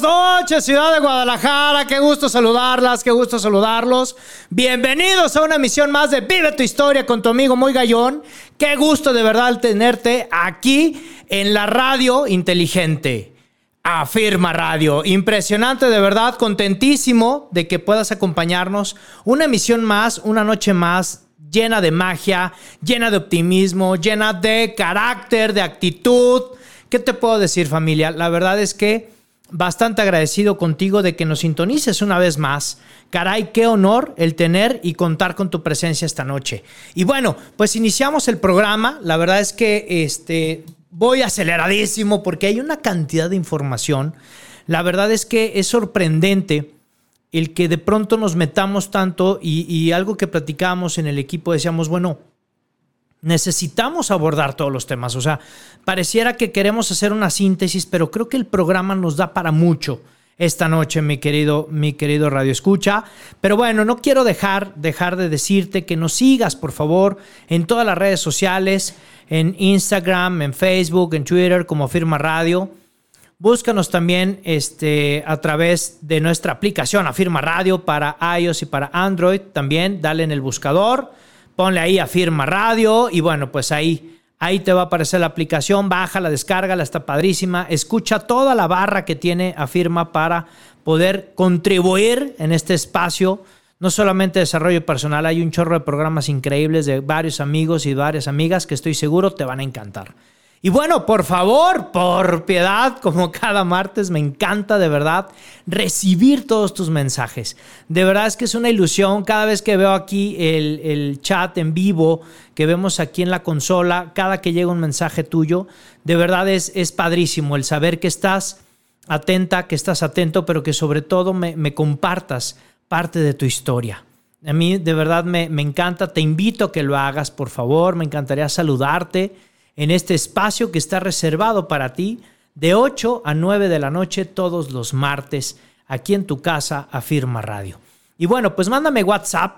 Buenas noches, ciudad de Guadalajara. Qué gusto saludarlas, qué gusto saludarlos. Bienvenidos a una emisión más de Vive tu historia con tu amigo Muy Gallón. Qué gusto de verdad tenerte aquí en la radio inteligente. Afirma Radio. Impresionante, de verdad, contentísimo de que puedas acompañarnos. Una emisión más, una noche más llena de magia, llena de optimismo, llena de carácter, de actitud. ¿Qué te puedo decir familia? La verdad es que bastante agradecido contigo de que nos sintonices una vez más. Caray, qué honor el tener y contar con tu presencia esta noche. Y bueno, pues iniciamos el programa. La verdad es que este, voy aceleradísimo porque hay una cantidad de información. La verdad es que es sorprendente el que de pronto nos metamos tanto y, y algo que platicábamos en el equipo decíamos, bueno, necesitamos abordar todos los temas. O sea, pareciera que queremos hacer una síntesis, pero creo que el programa nos da para mucho esta noche, mi querido, mi querido Radio Escucha. Pero bueno, no quiero dejar, dejar de decirte que nos sigas, por favor, en todas las redes sociales, en Instagram, en Facebook, en Twitter, como Firma Radio. Búscanos también este, a través de nuestra aplicación Afirma Radio para iOS y para Android. También dale en el buscador ponle ahí Afirma Radio y bueno, pues ahí, ahí te va a aparecer la aplicación, baja, la descarga, la está padrísima, escucha toda la barra que tiene Afirma para poder contribuir en este espacio. No solamente desarrollo personal, hay un chorro de programas increíbles de varios amigos y varias amigas que estoy seguro te van a encantar. Y bueno, por favor, por piedad, como cada martes, me encanta de verdad recibir todos tus mensajes. De verdad es que es una ilusión cada vez que veo aquí el, chat en vivo, que vemos aquí en la consola, cada que llega un mensaje tuyo, de verdad es, es padrísimo el saber que estás atenta, que estás atento, pero que sobre todo me, compartas parte de tu historia. A mí de verdad me, me encanta, te invito a que lo hagas, por favor, me encantaría saludarte en este espacio que está reservado para ti de 8 a 9 de la noche todos los martes aquí en tu casa Afirma Radio. Y bueno, pues mándame WhatsApp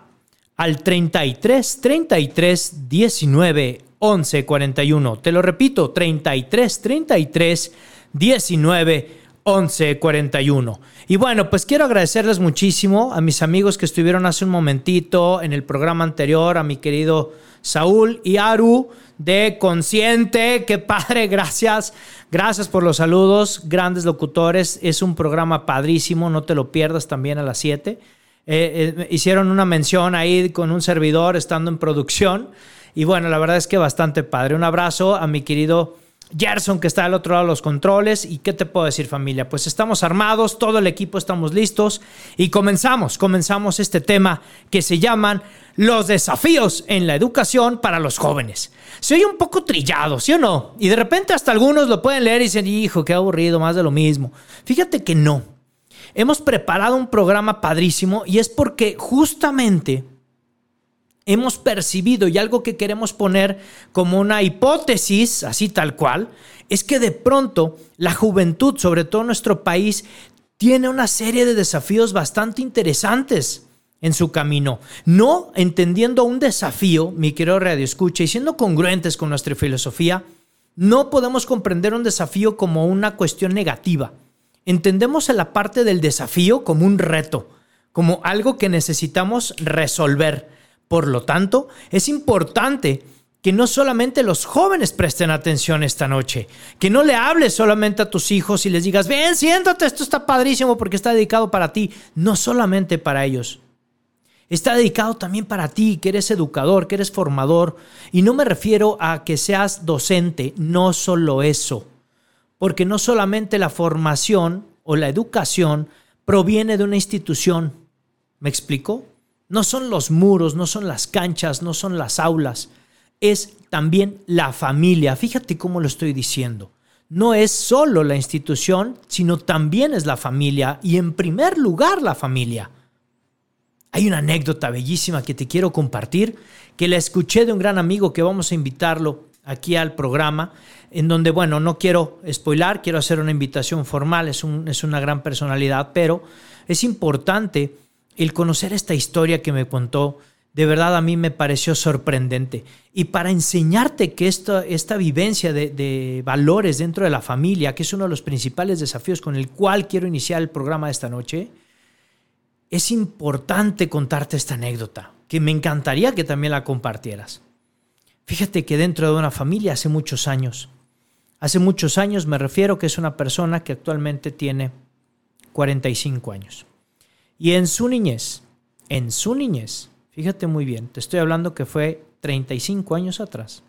al 33 33 19 11 41. Te lo repito, 33 33 19 11 41. Y bueno, pues quiero agradecerles muchísimo a mis amigos que estuvieron hace un momentito en el programa anterior, a mi querido Saúl y Aru de Consciente. Qué padre, gracias. Gracias por los saludos, grandes locutores. Es un programa padrísimo, no te lo pierdas también a las 7. Eh, eh, hicieron una mención ahí con un servidor estando en producción. Y bueno, la verdad es que bastante padre. Un abrazo a mi querido Gerson que está al otro lado de los controles. ¿Y qué te puedo decir familia? Pues estamos armados, todo el equipo estamos listos y comenzamos, comenzamos este tema que se llaman los desafíos en la educación para los jóvenes. Se oye un poco trillado, ¿sí o no? Y de repente hasta algunos lo pueden leer y dicen, hijo, qué aburrido, más de lo mismo. Fíjate que no. Hemos preparado un programa padrísimo y es porque justamente hemos percibido y algo que queremos poner como una hipótesis, así tal cual, es que de pronto la juventud, sobre todo en nuestro país, tiene una serie de desafíos bastante interesantes en su camino. No entendiendo un desafío, mi querido Radio Escucha, y siendo congruentes con nuestra filosofía, no podemos comprender un desafío como una cuestión negativa. Entendemos la parte del desafío como un reto, como algo que necesitamos resolver. Por lo tanto, es importante que no solamente los jóvenes presten atención esta noche, que no le hables solamente a tus hijos y les digas, ven, siéntate, esto está padrísimo porque está dedicado para ti, no solamente para ellos. Está dedicado también para ti, que eres educador, que eres formador. Y no me refiero a que seas docente, no solo eso. Porque no solamente la formación o la educación proviene de una institución. ¿Me explico? No son los muros, no son las canchas, no son las aulas. Es también la familia. Fíjate cómo lo estoy diciendo. No es solo la institución, sino también es la familia y en primer lugar la familia. Hay una anécdota bellísima que te quiero compartir, que la escuché de un gran amigo que vamos a invitarlo aquí al programa, en donde, bueno, no quiero spoilar, quiero hacer una invitación formal, es, un, es una gran personalidad, pero es importante el conocer esta historia que me contó. De verdad a mí me pareció sorprendente. Y para enseñarte que esta, esta vivencia de, valores dentro de la familia, que es uno de los principales desafíos con el cual quiero iniciar el programa de esta noche, es importante contarte esta anécdota, que me encantaría que también la compartieras. Fíjate que dentro de una familia hace muchos años, hace muchos años me refiero que es una persona que actualmente tiene 45 años. Y en su niñez, en su niñez, fíjate muy bien, te estoy hablando que fue 35 años atrás,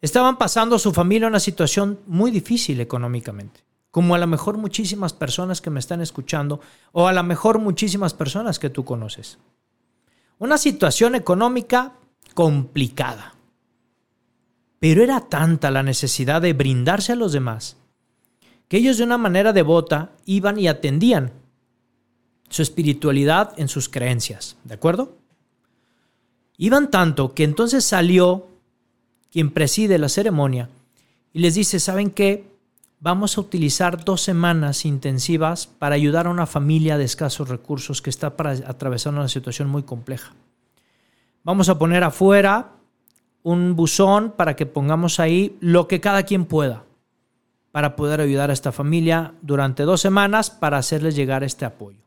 estaban pasando su familia una situación muy difícil económicamente como a lo mejor muchísimas personas que me están escuchando o a lo mejor muchísimas personas que tú conoces. Una situación económica complicada. Pero era tanta la necesidad de brindarse a los demás que ellos de una manera devota iban y atendían su espiritualidad en sus creencias, ¿de acuerdo? Iban tanto que entonces salió quien preside la ceremonia y les dice, ¿saben qué? vamos a utilizar dos semanas intensivas para ayudar a una familia de escasos recursos que está atravesando una situación muy compleja. Vamos a poner afuera un buzón para que pongamos ahí lo que cada quien pueda para poder ayudar a esta familia durante dos semanas para hacerles llegar este apoyo.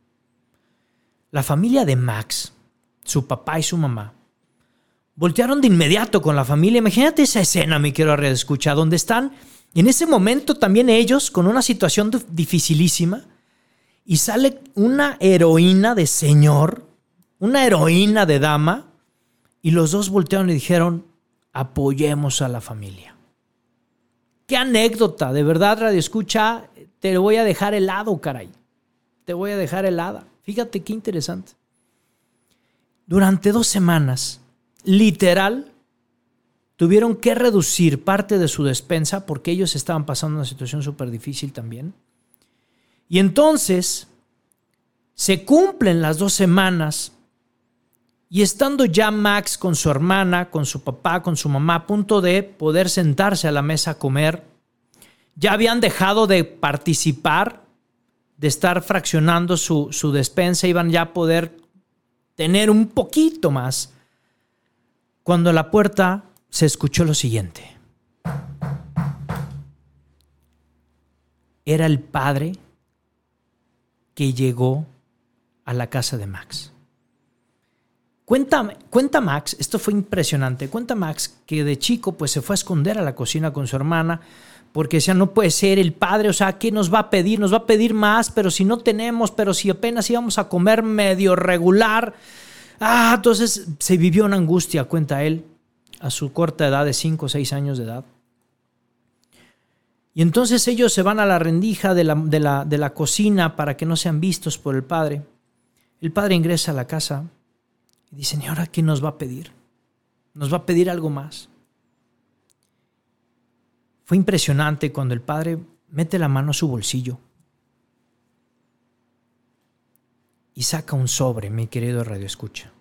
La familia de Max, su papá y su mamá, voltearon de inmediato con la familia. Imagínate esa escena, mi quiero escuchar, donde están en ese momento también ellos, con una situación dificilísima, y sale una heroína de señor, una heroína de dama, y los dos voltearon y dijeron, apoyemos a la familia. Qué anécdota, de verdad, Radio Escucha, te voy a dejar helado, caray. Te voy a dejar helada. Fíjate qué interesante. Durante dos semanas, literal, tuvieron que reducir parte de su despensa porque ellos estaban pasando una situación súper difícil también. Y entonces se cumplen las dos semanas y estando ya Max con su hermana, con su papá, con su mamá, a punto de poder sentarse a la mesa a comer, ya habían dejado de participar, de estar fraccionando su, su despensa, iban ya a poder tener un poquito más. Cuando la puerta se escuchó lo siguiente. Era el padre que llegó a la casa de Max. Cuenta, cuenta, Max, esto fue impresionante, cuenta Max que de chico pues se fue a esconder a la cocina con su hermana porque decía, no puede ser el padre, o sea, ¿qué nos va a pedir? Nos va a pedir más, pero si no tenemos, pero si apenas íbamos a comer medio regular. Ah, entonces se vivió una angustia, cuenta él a su corta edad de 5 o 6 años de edad. Y entonces ellos se van a la rendija de la, de, la, cocina para que no sean vistos por el padre. El padre ingresa a la casa y dice, ¿y ahora qué nos va a pedir? ¿Nos va a pedir algo más? Fue impresionante cuando el padre mete la mano a su bolsillo y saca un sobre, mi querido Radio Escucha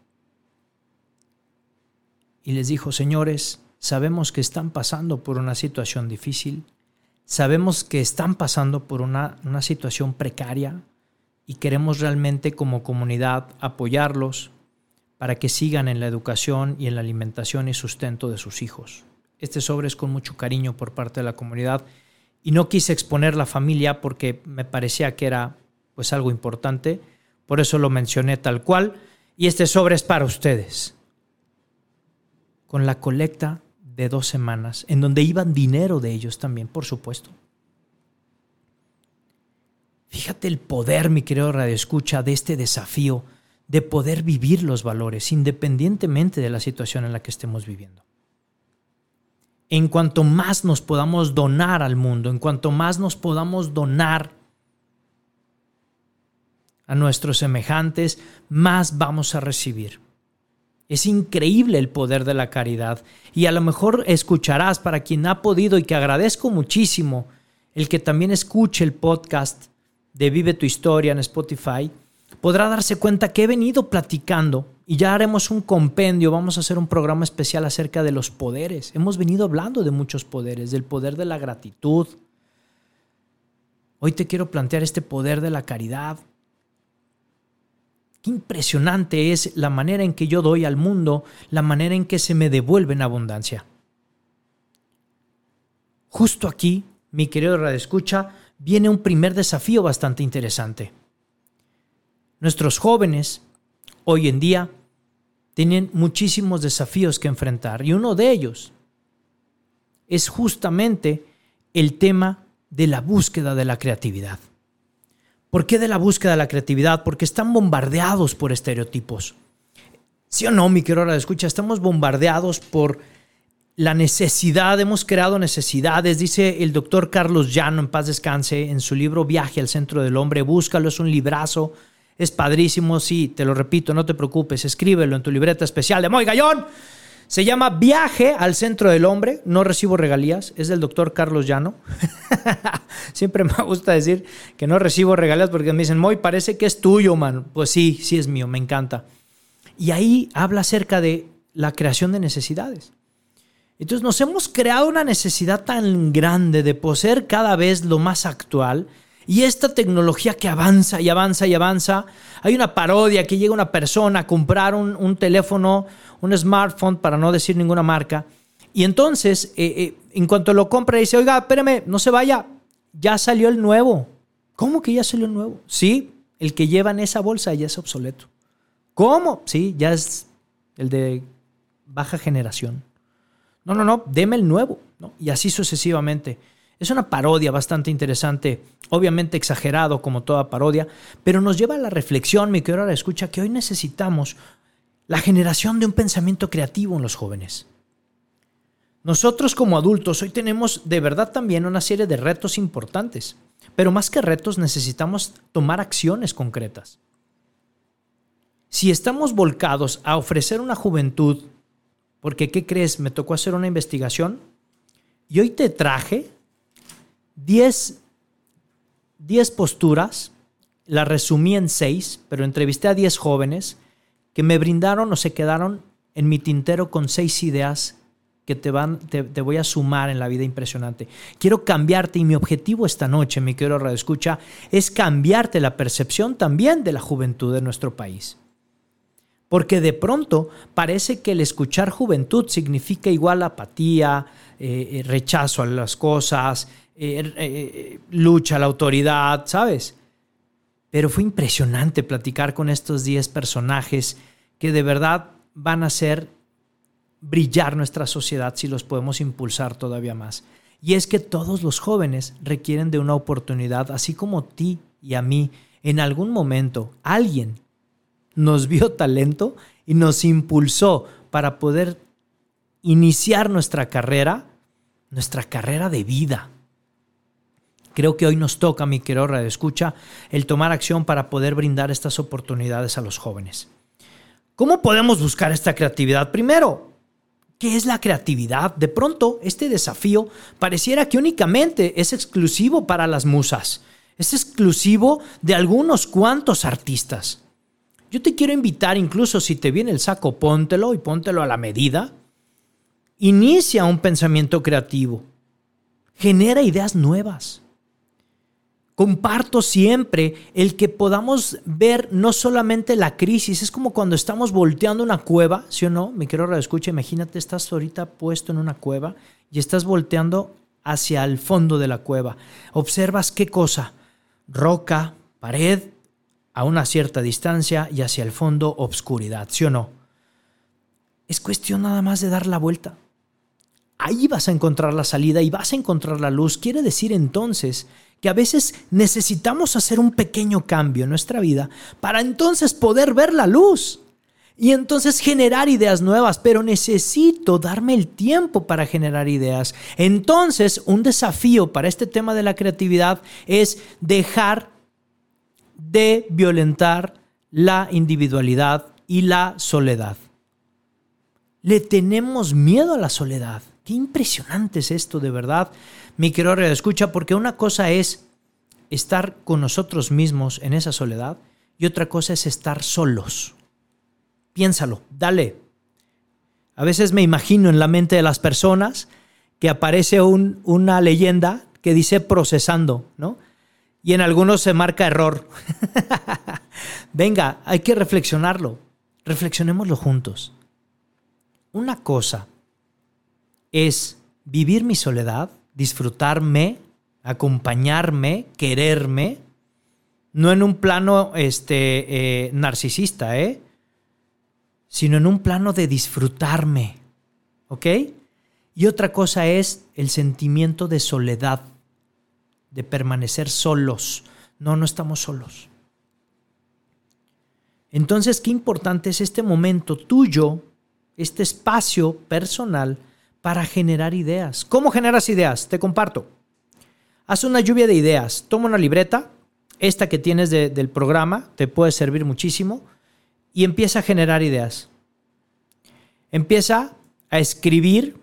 y les dijo, señores, sabemos que están pasando por una situación difícil, sabemos que están pasando por una, una situación precaria y queremos realmente como comunidad apoyarlos para que sigan en la educación y en la alimentación y sustento de sus hijos. Este sobre es con mucho cariño por parte de la comunidad y no quise exponer la familia porque me parecía que era pues algo importante, por eso lo mencioné tal cual y este sobre es para ustedes con la colecta de dos semanas, en donde iban dinero de ellos también, por supuesto. Fíjate el poder, mi querido Radio Escucha, de este desafío de poder vivir los valores independientemente de la situación en la que estemos viviendo. En cuanto más nos podamos donar al mundo, en cuanto más nos podamos donar a nuestros semejantes, más vamos a recibir. Es increíble el poder de la caridad. Y a lo mejor escucharás para quien ha podido y que agradezco muchísimo el que también escuche el podcast de Vive tu historia en Spotify, podrá darse cuenta que he venido platicando y ya haremos un compendio, vamos a hacer un programa especial acerca de los poderes. Hemos venido hablando de muchos poderes, del poder de la gratitud. Hoy te quiero plantear este poder de la caridad. Qué impresionante es la manera en que yo doy al mundo, la manera en que se me devuelve en abundancia. Justo aquí, mi querido Radio Escucha, viene un primer desafío bastante interesante. Nuestros jóvenes hoy en día tienen muchísimos desafíos que enfrentar y uno de ellos es justamente el tema de la búsqueda de la creatividad. ¿Por qué de la búsqueda de la creatividad? Porque están bombardeados por estereotipos. ¿Sí o no, mi querido hora de escucha? Estamos bombardeados por la necesidad, hemos creado necesidades, dice el doctor Carlos Llano, en paz descanse, en su libro Viaje al Centro del Hombre, búscalo, es un librazo, es padrísimo, sí, te lo repito, no te preocupes, escríbelo en tu libreta especial de Moy Gallón. Se llama Viaje al Centro del Hombre, no recibo regalías, es del doctor Carlos Llano. Siempre me gusta decir que no recibo regalías porque me dicen, Moy, parece que es tuyo, man. Pues sí, sí es mío, me encanta. Y ahí habla acerca de la creación de necesidades. Entonces nos hemos creado una necesidad tan grande de poseer cada vez lo más actual y esta tecnología que avanza y avanza y avanza. Hay una parodia que llega una persona a comprar un, teléfono, un smartphone, para no decir ninguna marca. Y entonces, eh, eh, en cuanto lo compra, dice, oiga, espérame, no se vaya, ya salió el nuevo. ¿Cómo que ya salió el nuevo? Sí, el que lleva en esa bolsa ya es obsoleto. ¿Cómo? Sí, ya es el de baja generación. No, no, no, deme el nuevo. Y así sucesivamente. Es una parodia bastante interesante, obviamente exagerado como toda parodia, pero nos lleva a la reflexión, mi querido escucha, que hoy necesitamos la generación de un pensamiento creativo en los jóvenes. Nosotros como adultos hoy tenemos de verdad también una serie de retos importantes, pero más que retos necesitamos tomar acciones concretas. Si estamos volcados a ofrecer una juventud porque, ¿qué crees? Me tocó hacer una investigación y hoy te traje 10, 10 posturas, las resumí en 6, pero entrevisté a 10 jóvenes que me brindaron o se quedaron en mi tintero con 6 ideas que te, van, te, voy a sumar en la vida impresionante. Quiero cambiarte y mi objetivo esta noche, mi querido Radio Escucha, es cambiarte la percepción también de la juventud de nuestro país. Porque de pronto parece que el escuchar juventud significa igual apatía, eh, eh, rechazo a las cosas, eh, lucha a la autoridad, ¿sabes? Pero fue impresionante platicar con estos 10 personajes que de verdad van a hacer brillar nuestra sociedad si los podemos impulsar todavía más. Y es que todos los jóvenes requieren de una oportunidad, así como ti y a mí. En algún momento alguien nos vio talento y nos impulsó para poder iniciar nuestra carrera, nuestra carrera de vida. Creo que hoy nos toca, mi querido de Escucha, el tomar acción para poder brindar estas oportunidades a los jóvenes. ¿Cómo podemos buscar esta creatividad? Primero, ¿qué es la creatividad? De pronto, este desafío pareciera que únicamente es exclusivo para las musas. Es exclusivo de algunos cuantos artistas. Yo te quiero invitar, incluso si te viene el saco, póntelo y póntelo a la medida. Inicia un pensamiento creativo. Genera ideas nuevas. Comparto siempre el que podamos ver no solamente la crisis, es como cuando estamos volteando una cueva, ¿sí o no? Me quiero escucha, imagínate, estás ahorita puesto en una cueva y estás volteando hacia el fondo de la cueva. Observas qué cosa, roca, pared, a una cierta distancia y hacia el fondo obscuridad, ¿sí o no? Es cuestión nada más de dar la vuelta. Ahí vas a encontrar la salida y vas a encontrar la luz. Quiere decir entonces que a veces necesitamos hacer un pequeño cambio en nuestra vida para entonces poder ver la luz y entonces generar ideas nuevas, pero necesito darme el tiempo para generar ideas. Entonces, un desafío para este tema de la creatividad es dejar de violentar la individualidad y la soledad. Le tenemos miedo a la soledad. Qué impresionante es esto, de verdad. Mi querido escucha, porque una cosa es estar con nosotros mismos en esa soledad y otra cosa es estar solos. Piénsalo, dale. A veces me imagino en la mente de las personas que aparece una leyenda que dice procesando, ¿no? Y en algunos se marca error. Venga, hay que reflexionarlo. Reflexionémoslo juntos. Una cosa es vivir mi soledad, disfrutarme, acompañarme, quererme, no en un plano este, eh, narcisista, ¿eh? sino en un plano de disfrutarme. ¿Ok? Y otra cosa es el sentimiento de soledad, de permanecer solos. No, no estamos solos. Entonces, qué importante es este momento tuyo, este espacio personal para generar ideas. ¿Cómo generas ideas? Te comparto. Haz una lluvia de ideas. Toma una libreta, esta que tienes del programa, te puede servir muchísimo, y empieza a generar ideas. Empieza a escribir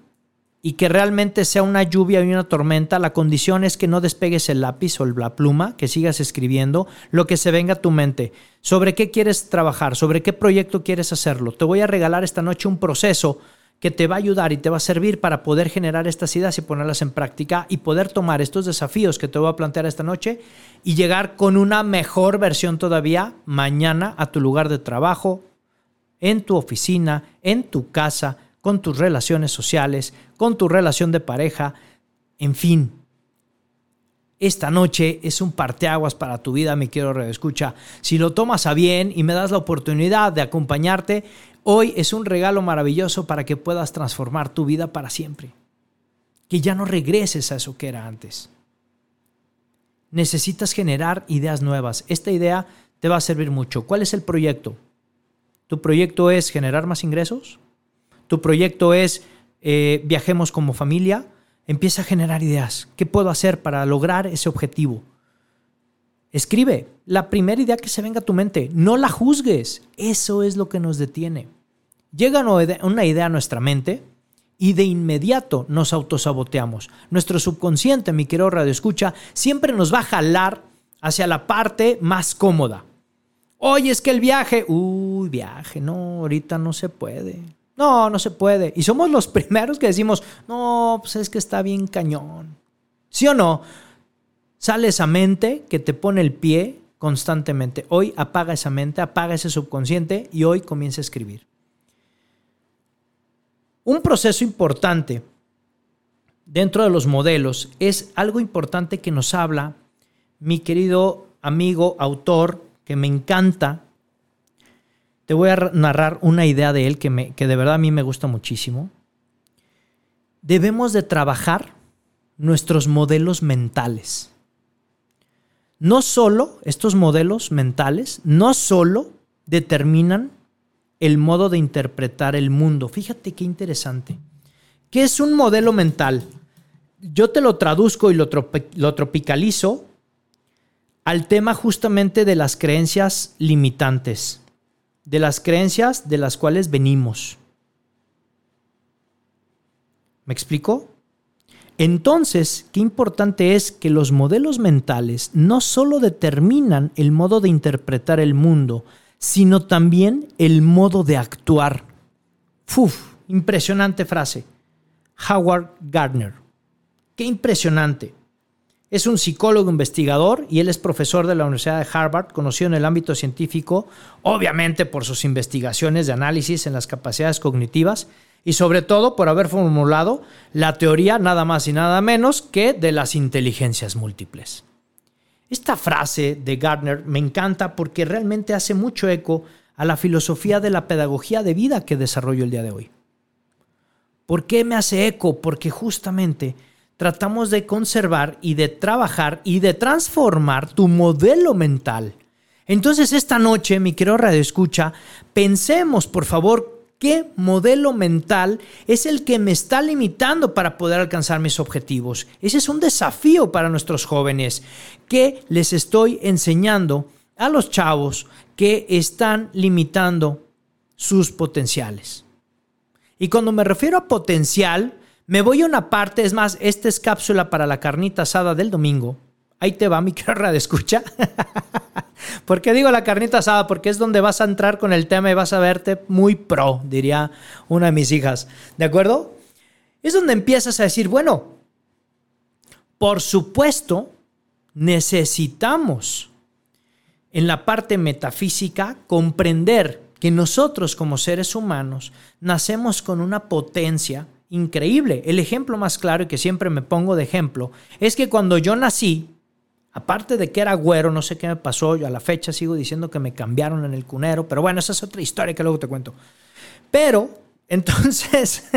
y que realmente sea una lluvia y una tormenta, la condición es que no despegues el lápiz o la pluma, que sigas escribiendo lo que se venga a tu mente. ¿Sobre qué quieres trabajar? ¿Sobre qué proyecto quieres hacerlo? Te voy a regalar esta noche un proceso que te va a ayudar y te va a servir para poder generar estas ideas y ponerlas en práctica y poder tomar estos desafíos que te voy a plantear esta noche y llegar con una mejor versión todavía mañana a tu lugar de trabajo, en tu oficina, en tu casa, con tus relaciones sociales, con tu relación de pareja, en fin. Esta noche es un parteaguas para tu vida, mi quiero escucha. Si lo tomas a bien y me das la oportunidad de acompañarte, hoy es un regalo maravilloso para que puedas transformar tu vida para siempre. Que ya no regreses a eso que era antes. Necesitas generar ideas nuevas. Esta idea te va a servir mucho. ¿Cuál es el proyecto? ¿Tu proyecto es generar más ingresos? tu proyecto es eh, viajemos como familia, empieza a generar ideas. ¿Qué puedo hacer para lograr ese objetivo? Escribe la primera idea que se venga a tu mente. No la juzgues. Eso es lo que nos detiene. Llega una idea a nuestra mente y de inmediato nos autosaboteamos. Nuestro subconsciente, mi querido radio escucha, siempre nos va a jalar hacia la parte más cómoda. Oye, es que el viaje, uy, viaje, no, ahorita no se puede. No, no se puede. Y somos los primeros que decimos, no, pues es que está bien cañón. ¿Sí o no? Sale esa mente que te pone el pie constantemente. Hoy apaga esa mente, apaga ese subconsciente y hoy comienza a escribir. Un proceso importante dentro de los modelos es algo importante que nos habla mi querido amigo autor que me encanta, te voy a narrar una idea de él que, me, que de verdad a mí me gusta muchísimo. Debemos de trabajar nuestros modelos mentales. No solo estos modelos mentales, no solo determinan el modo de interpretar el mundo. Fíjate qué interesante. ¿Qué es un modelo mental? Yo te lo traduzco y lo, tropicalizo al tema justamente de las creencias limitantes de las creencias de las cuales venimos. ¿Me explico? Entonces, qué importante es que los modelos mentales no solo determinan el modo de interpretar el mundo, sino también el modo de actuar. Uf, impresionante frase. Howard Gardner. Qué impresionante. Es un psicólogo investigador y él es profesor de la Universidad de Harvard, conocido en el ámbito científico, obviamente por sus investigaciones de análisis en las capacidades cognitivas y sobre todo por haber formulado la teoría nada más y nada menos que de las inteligencias múltiples. Esta frase de Gardner me encanta porque realmente hace mucho eco a la filosofía de la pedagogía de vida que desarrollo el día de hoy. ¿Por qué me hace eco? Porque justamente tratamos de conservar y de trabajar y de transformar tu modelo mental. Entonces esta noche, mi querido Radio Escucha, pensemos por favor qué modelo mental es el que me está limitando para poder alcanzar mis objetivos. Ese es un desafío para nuestros jóvenes. ¿Qué les estoy enseñando a los chavos que están limitando sus potenciales? Y cuando me refiero a potencial, me voy a una parte, es más, esta es cápsula para la carnita asada del domingo. Ahí te va mi carrera de escucha. ¿Por qué digo la carnita asada? Porque es donde vas a entrar con el tema y vas a verte muy pro, diría una de mis hijas. ¿De acuerdo? Es donde empiezas a decir, bueno, por supuesto, necesitamos en la parte metafísica comprender que nosotros como seres humanos nacemos con una potencia increíble. El ejemplo más claro y que siempre me pongo de ejemplo es que cuando yo nací, aparte de que era güero, no sé qué me pasó, yo a la fecha sigo diciendo que me cambiaron en el cunero, pero bueno, esa es otra historia que luego te cuento. Pero, entonces,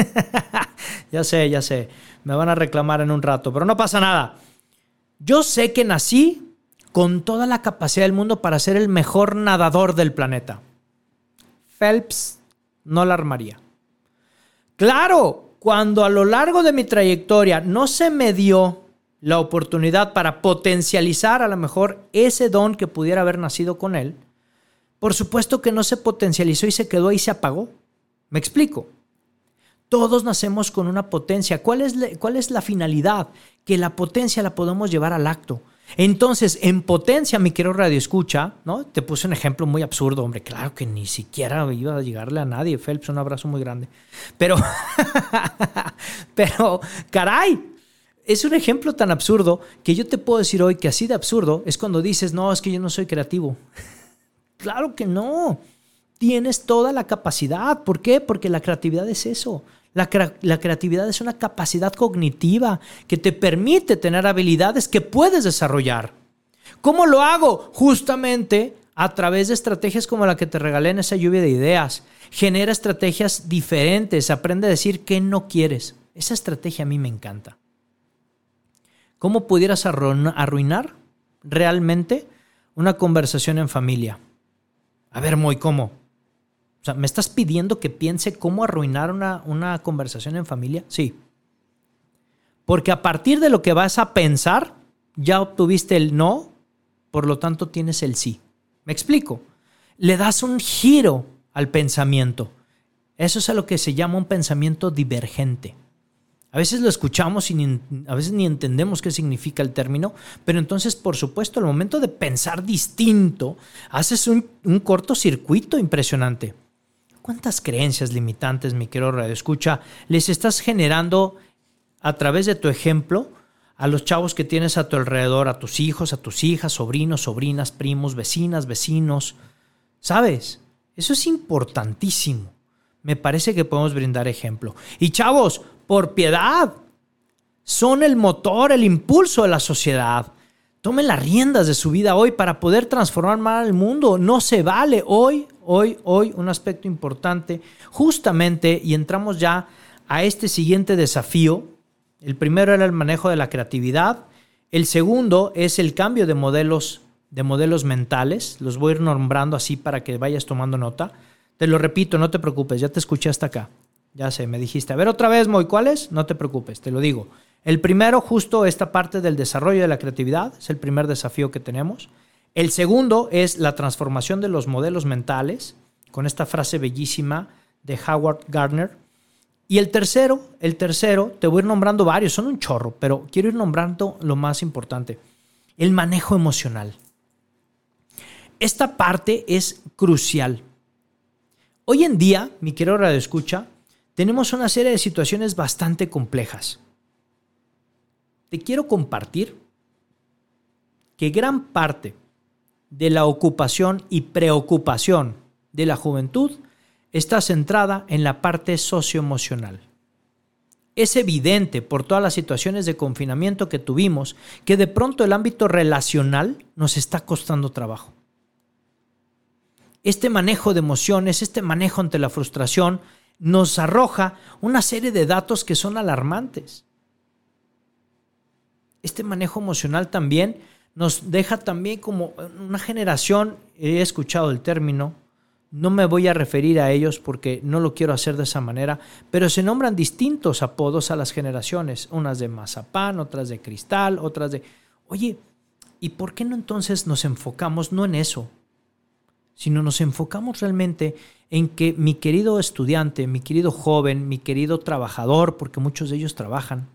ya sé, ya sé, me van a reclamar en un rato, pero no pasa nada. Yo sé que nací con toda la capacidad del mundo para ser el mejor nadador del planeta. Phelps no la armaría. Claro, cuando a lo largo de mi trayectoria no se me dio la oportunidad para potencializar a lo mejor ese don que pudiera haber nacido con él, por supuesto que no se potencializó y se quedó y se apagó. ¿Me explico? Todos nacemos con una potencia. ¿Cuál es, la, ¿Cuál es la finalidad? Que la potencia la podemos llevar al acto. Entonces, en potencia, mi querido Radio Escucha, ¿no? Te puse un ejemplo muy absurdo, hombre. Claro que ni siquiera iba a llegarle a nadie. Phelps, un abrazo muy grande. Pero, pero, caray, es un ejemplo tan absurdo que yo te puedo decir hoy que así de absurdo es cuando dices, no, es que yo no soy creativo. claro que no. Tienes toda la capacidad. ¿Por qué? Porque la creatividad es eso. La, creatividad es una capacidad cognitiva que te permite tener habilidades que puedes desarrollar. ¿Cómo lo hago? Justamente a través de estrategias como la que te regalé en esa lluvia de ideas. Genera estrategias diferentes, aprende a decir qué no quieres. Esa estrategia a mí me encanta. ¿Cómo pudieras arruinar realmente una conversación en familia? A ver, Moy, ¿cómo? O sea, ¿me estás pidiendo que piense cómo arruinar una, una conversación en familia? Sí. Porque a partir de lo que vas a pensar, ya obtuviste el no, por lo tanto tienes el sí. ¿Me explico? Le das un giro al pensamiento. Eso es a lo que se llama un pensamiento divergente. A veces lo escuchamos y a veces ni entendemos qué significa el término, pero entonces, por supuesto, al momento de pensar distinto, haces un, cortocircuito impresionante. ¿Cuántas creencias limitantes, mi querido Radio Escucha, les estás generando a través de tu ejemplo a los chavos que tienes a tu alrededor, a tus hijos, a tus hijas, sobrinos, sobrinas, primos, vecinas, vecinos? ¿Sabes? Eso es importantísimo. Me parece que podemos brindar ejemplo. Y chavos, por piedad, son el motor, el impulso de la sociedad. Tomen las riendas de su vida hoy para poder transformar mal el mundo. No se vale hoy, hoy, hoy, un aspecto importante, justamente, y entramos ya a este siguiente desafío. El primero era el manejo de la creatividad. El segundo es el cambio de modelos, de modelos mentales. Los voy a ir nombrando así para que vayas tomando nota. Te lo repito, no te preocupes, ya te escuché hasta acá. Ya sé, me dijiste, a ver otra vez, Moy, ¿cuál es? No te preocupes, te lo digo. El primero, justo esta parte del desarrollo de la creatividad, es el primer desafío que tenemos. El segundo es la transformación de los modelos mentales, con esta frase bellísima de Howard Gardner. Y el tercero, el tercero, te voy a ir nombrando varios, son un chorro, pero quiero ir nombrando lo más importante, el manejo emocional. Esta parte es crucial. Hoy en día, mi querido radio escucha, tenemos una serie de situaciones bastante complejas te quiero compartir que gran parte de la ocupación y preocupación de la juventud está centrada en la parte socioemocional. Es evidente por todas las situaciones de confinamiento que tuvimos que de pronto el ámbito relacional nos está costando trabajo. Este manejo de emociones, este manejo ante la frustración, nos arroja una serie de datos que son alarmantes. Este manejo emocional también nos deja también como una generación, he escuchado el término, no me voy a referir a ellos porque no lo quiero hacer de esa manera, pero se nombran distintos apodos a las generaciones, unas de mazapán, otras de cristal, otras de... Oye, ¿y por qué no entonces nos enfocamos no en eso, sino nos enfocamos realmente en que mi querido estudiante, mi querido joven, mi querido trabajador, porque muchos de ellos trabajan,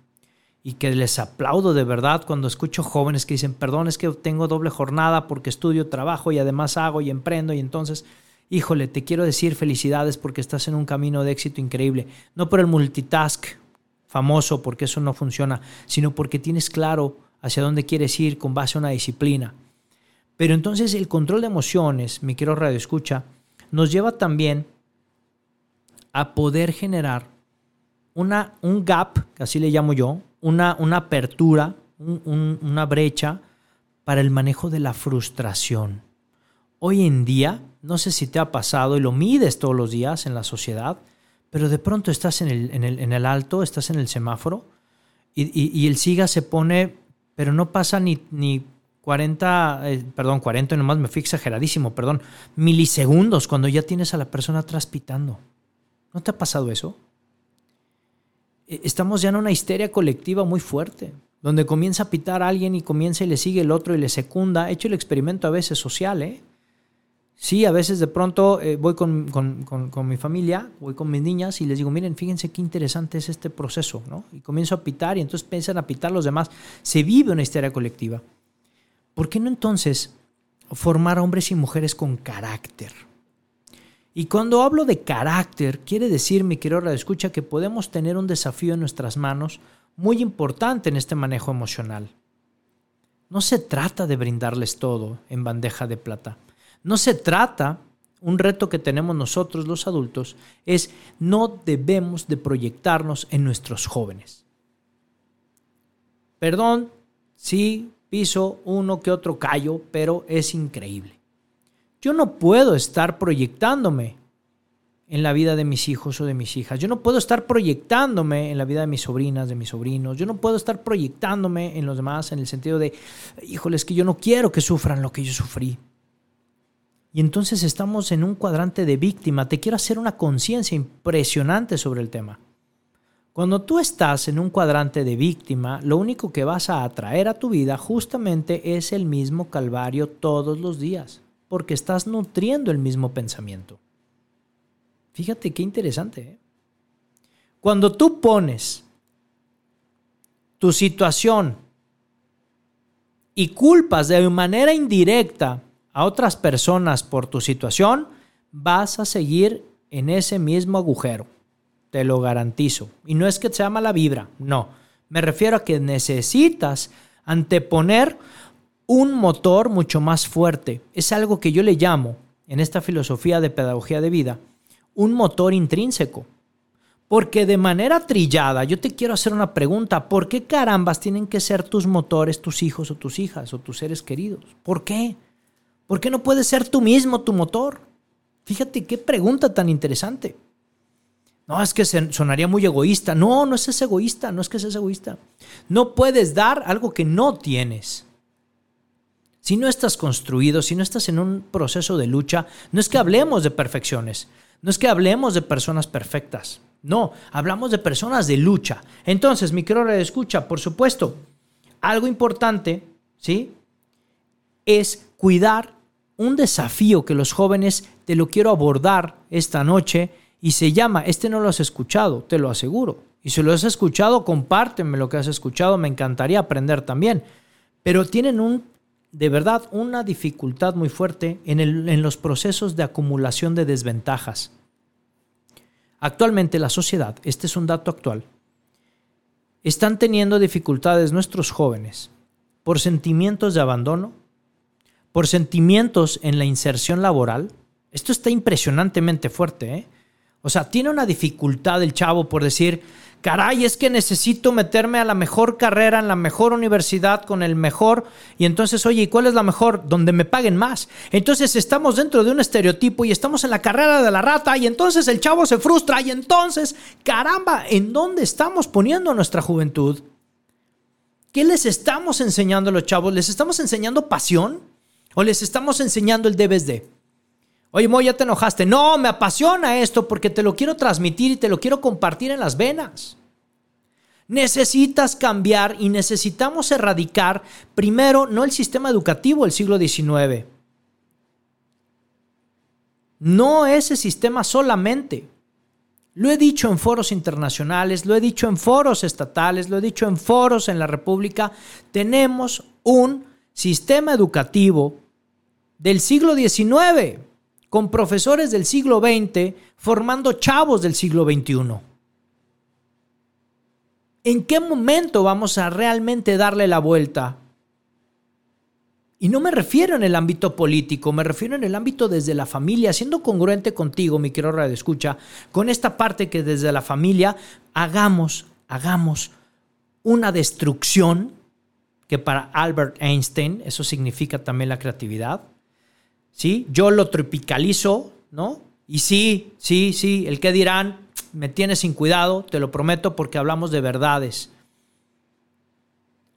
y que les aplaudo de verdad cuando escucho jóvenes que dicen, perdón, es que tengo doble jornada porque estudio, trabajo y además hago y emprendo y entonces, híjole, te quiero decir felicidades porque estás en un camino de éxito increíble. No por el multitask famoso, porque eso no funciona, sino porque tienes claro hacia dónde quieres ir con base a una disciplina. Pero entonces el control de emociones, mi quiero radio escucha, nos lleva también a poder generar una, un gap, así le llamo yo, una, una apertura, una brecha para el manejo de la frustración. Hoy en día, no sé si te ha pasado y lo mides todos los días en la sociedad, pero de pronto estás en el, en el, alto, estás en el semáforo y, el SIGA se pone, pero no pasa ni, ni 40, eh, perdón, 40, nomás me fui exageradísimo, perdón, milisegundos cuando ya tienes a la persona atrás pitando. ¿No te ha pasado eso? E, estamos ya en una histeria colectiva muy fuerte, donde comienza a pitar a alguien y comienza y le sigue el otro y le secunda. He hecho el experimento a veces social, ¿eh? Sí, a veces de pronto eh, voy con, mi familia, voy con mis niñas y les digo, miren, fíjense qué interesante es este proceso, ¿no? Y comienzo a pitar y entonces piensan a pitar los demás. Se vive una histeria colectiva. ¿Por qué no entonces formar hombres y mujeres con carácter? Y cuando hablo de carácter, quiere decir, mi querido escucha, que podemos tener un desafío en nuestras manos muy importante en este manejo emocional. No se trata de brindarles todo en bandeja de plata. No se trata, un reto que tenemos nosotros los adultos, es no debemos de proyectarnos en nuestros jóvenes. Perdón, sí, piso uno que otro callo, pero es increíble. Yo no puedo estar proyectándome en la vida de mis hijos o de mis hijas. Yo no puedo estar proyectándome en la vida de mis sobrinas, de mis sobrinos. Yo no puedo estar proyectándome en los demás en el sentido de, híjoles, que yo no quiero que sufran lo que yo sufrí. Y entonces estamos en un cuadrante de víctima. Te quiero hacer una conciencia impresionante sobre el tema. Cuando tú estás en un cuadrante de víctima, lo único que vas a atraer a tu vida justamente es el mismo calvario todos los días, porque estás nutriendo el mismo pensamiento. Fíjate qué interesante. ¿eh? Cuando tú pones tu situación y culpas de manera indirecta a otras personas por tu situación, vas a seguir en ese mismo agujero te lo garantizo. Y no es que sea mala vibra, no. Me refiero a que necesitas anteponer un motor mucho más fuerte. Es algo que yo le llamo, en esta filosofía de pedagogía de vida, un motor intrínseco. Porque de manera trillada, yo te quiero hacer una pregunta, ¿por qué carambas tienen que ser tus motores, tus hijos o tus hijas o tus seres queridos? ¿Por qué? ¿Por qué no puedes ser tú mismo tu motor? Fíjate qué pregunta tan interesante. No, es que sonaría muy egoísta. No, no es egoísta, no es que seas egoísta. No puedes dar algo que no tienes. Si no estás construido, si no estás en un proceso de lucha, no es que hablemos de perfecciones, no es que hablemos de personas perfectas. No, hablamos de personas de lucha. Entonces, mi querido escucha, por supuesto, algo importante, ¿sí? Es cuidar un desafío que los jóvenes te lo quiero abordar esta noche y se llama, este no lo has escuchado, te lo aseguro. Y si lo has escuchado, compárteme lo que has escuchado, me encantaría aprender también. Pero tienen un, de verdad, una dificultad muy fuerte en, en los procesos de acumulación de desventajas. Actualmente la sociedad, este es un dato actual, están teniendo dificultades nuestros jóvenes por sentimientos de abandono, por sentimientos en la inserción laboral. Esto está impresionantemente fuerte. ¿eh? O sea, tiene una dificultad el chavo por decir, caray, es que necesito meterme a la mejor carrera en la mejor universidad con el mejor. Y entonces, oye, ¿y cuál es la mejor? Donde me paguen más. Entonces estamos dentro de un estereotipo y estamos en la carrera de la rata y entonces el chavo se frustra y entonces, caramba, ¿en dónde estamos poniendo nuestra juventud? ¿Qué les estamos enseñando a los chavos? ¿Les estamos enseñando pasión? ¿O les estamos enseñando el debes de? Oye, Mo, ya te enojaste. No, me apasiona esto porque te lo quiero transmitir y te lo quiero compartir en las venas. Necesitas cambiar y necesitamos erradicar primero no el sistema educativo del siglo XIX. No ese sistema solamente. Lo he dicho en foros internacionales, lo he dicho en foros estatales, lo he dicho en foros en la República. Tenemos un sistema educativo del siglo XIX con profesores del siglo XX formando chavos del siglo XXI. ¿En qué momento vamos a realmente darle la vuelta? Y no me refiero en el ámbito político, me refiero en el ámbito desde la familia, siendo congruente contigo, mi querido Radio Escucha, con esta parte que desde la familia hagamos, hagamos una destrucción, que para Albert Einstein eso significa también la creatividad, ¿sí? Yo lo tropicalizo, ¿no? Y sí, sí, sí, el que dirán, me tienes sin cuidado, te lo prometo porque hablamos de verdades.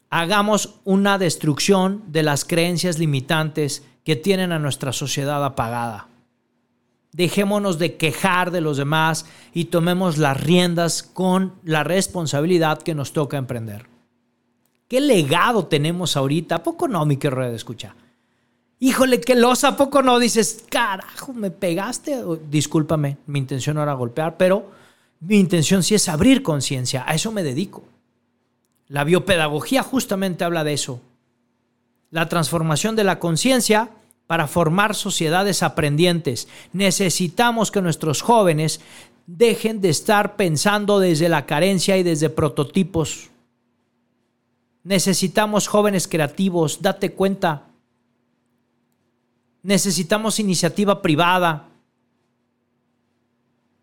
Hagamos una destrucción de las creencias limitantes que tienen a nuestra sociedad apagada. Dejémonos de quejar de los demás y tomemos las riendas con la responsabilidad que nos toca emprender. ¿Qué legado tenemos ahorita? ¿A poco no, mi querido escucha? Híjole, qué losa, ¿a poco no? Dices, carajo, me pegaste. Discúlpame, mi intención no era golpear, pero mi intención sí es abrir conciencia. A eso me dedico. La biopedagogía justamente habla de eso. La transformación de la conciencia para formar sociedades aprendientes. Necesitamos que nuestros jóvenes dejen de estar pensando desde la carencia y desde prototipos. Necesitamos jóvenes creativos, date cuenta. Necesitamos iniciativa privada,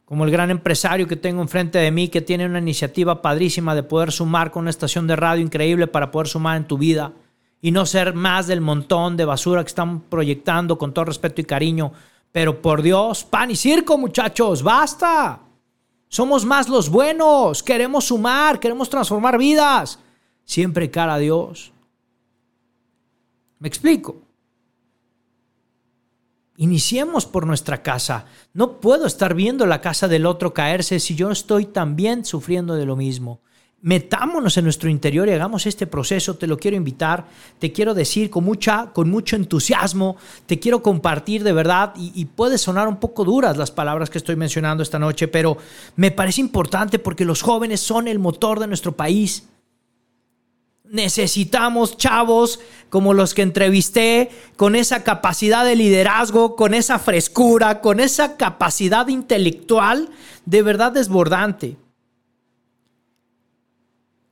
como el gran empresario que tengo enfrente de mí, que tiene una iniciativa padrísima de poder sumar con una estación de radio increíble para poder sumar en tu vida y no ser más del montón de basura que están proyectando con todo respeto y cariño. Pero por Dios, pan y circo, muchachos, basta. Somos más los buenos, queremos sumar, queremos transformar vidas. Siempre cara a Dios. ¿Me explico? Iniciemos por nuestra casa. No puedo estar viendo la casa del otro caerse si yo estoy también sufriendo de lo mismo. Metámonos en nuestro interior y hagamos este proceso. Te lo quiero invitar, te quiero decir con, mucha, con mucho entusiasmo, te quiero compartir de verdad y, y puede sonar un poco duras las palabras que estoy mencionando esta noche, pero me parece importante porque los jóvenes son el motor de nuestro país. Necesitamos chavos como los que entrevisté, con esa capacidad de liderazgo, con esa frescura, con esa capacidad intelectual de verdad desbordante.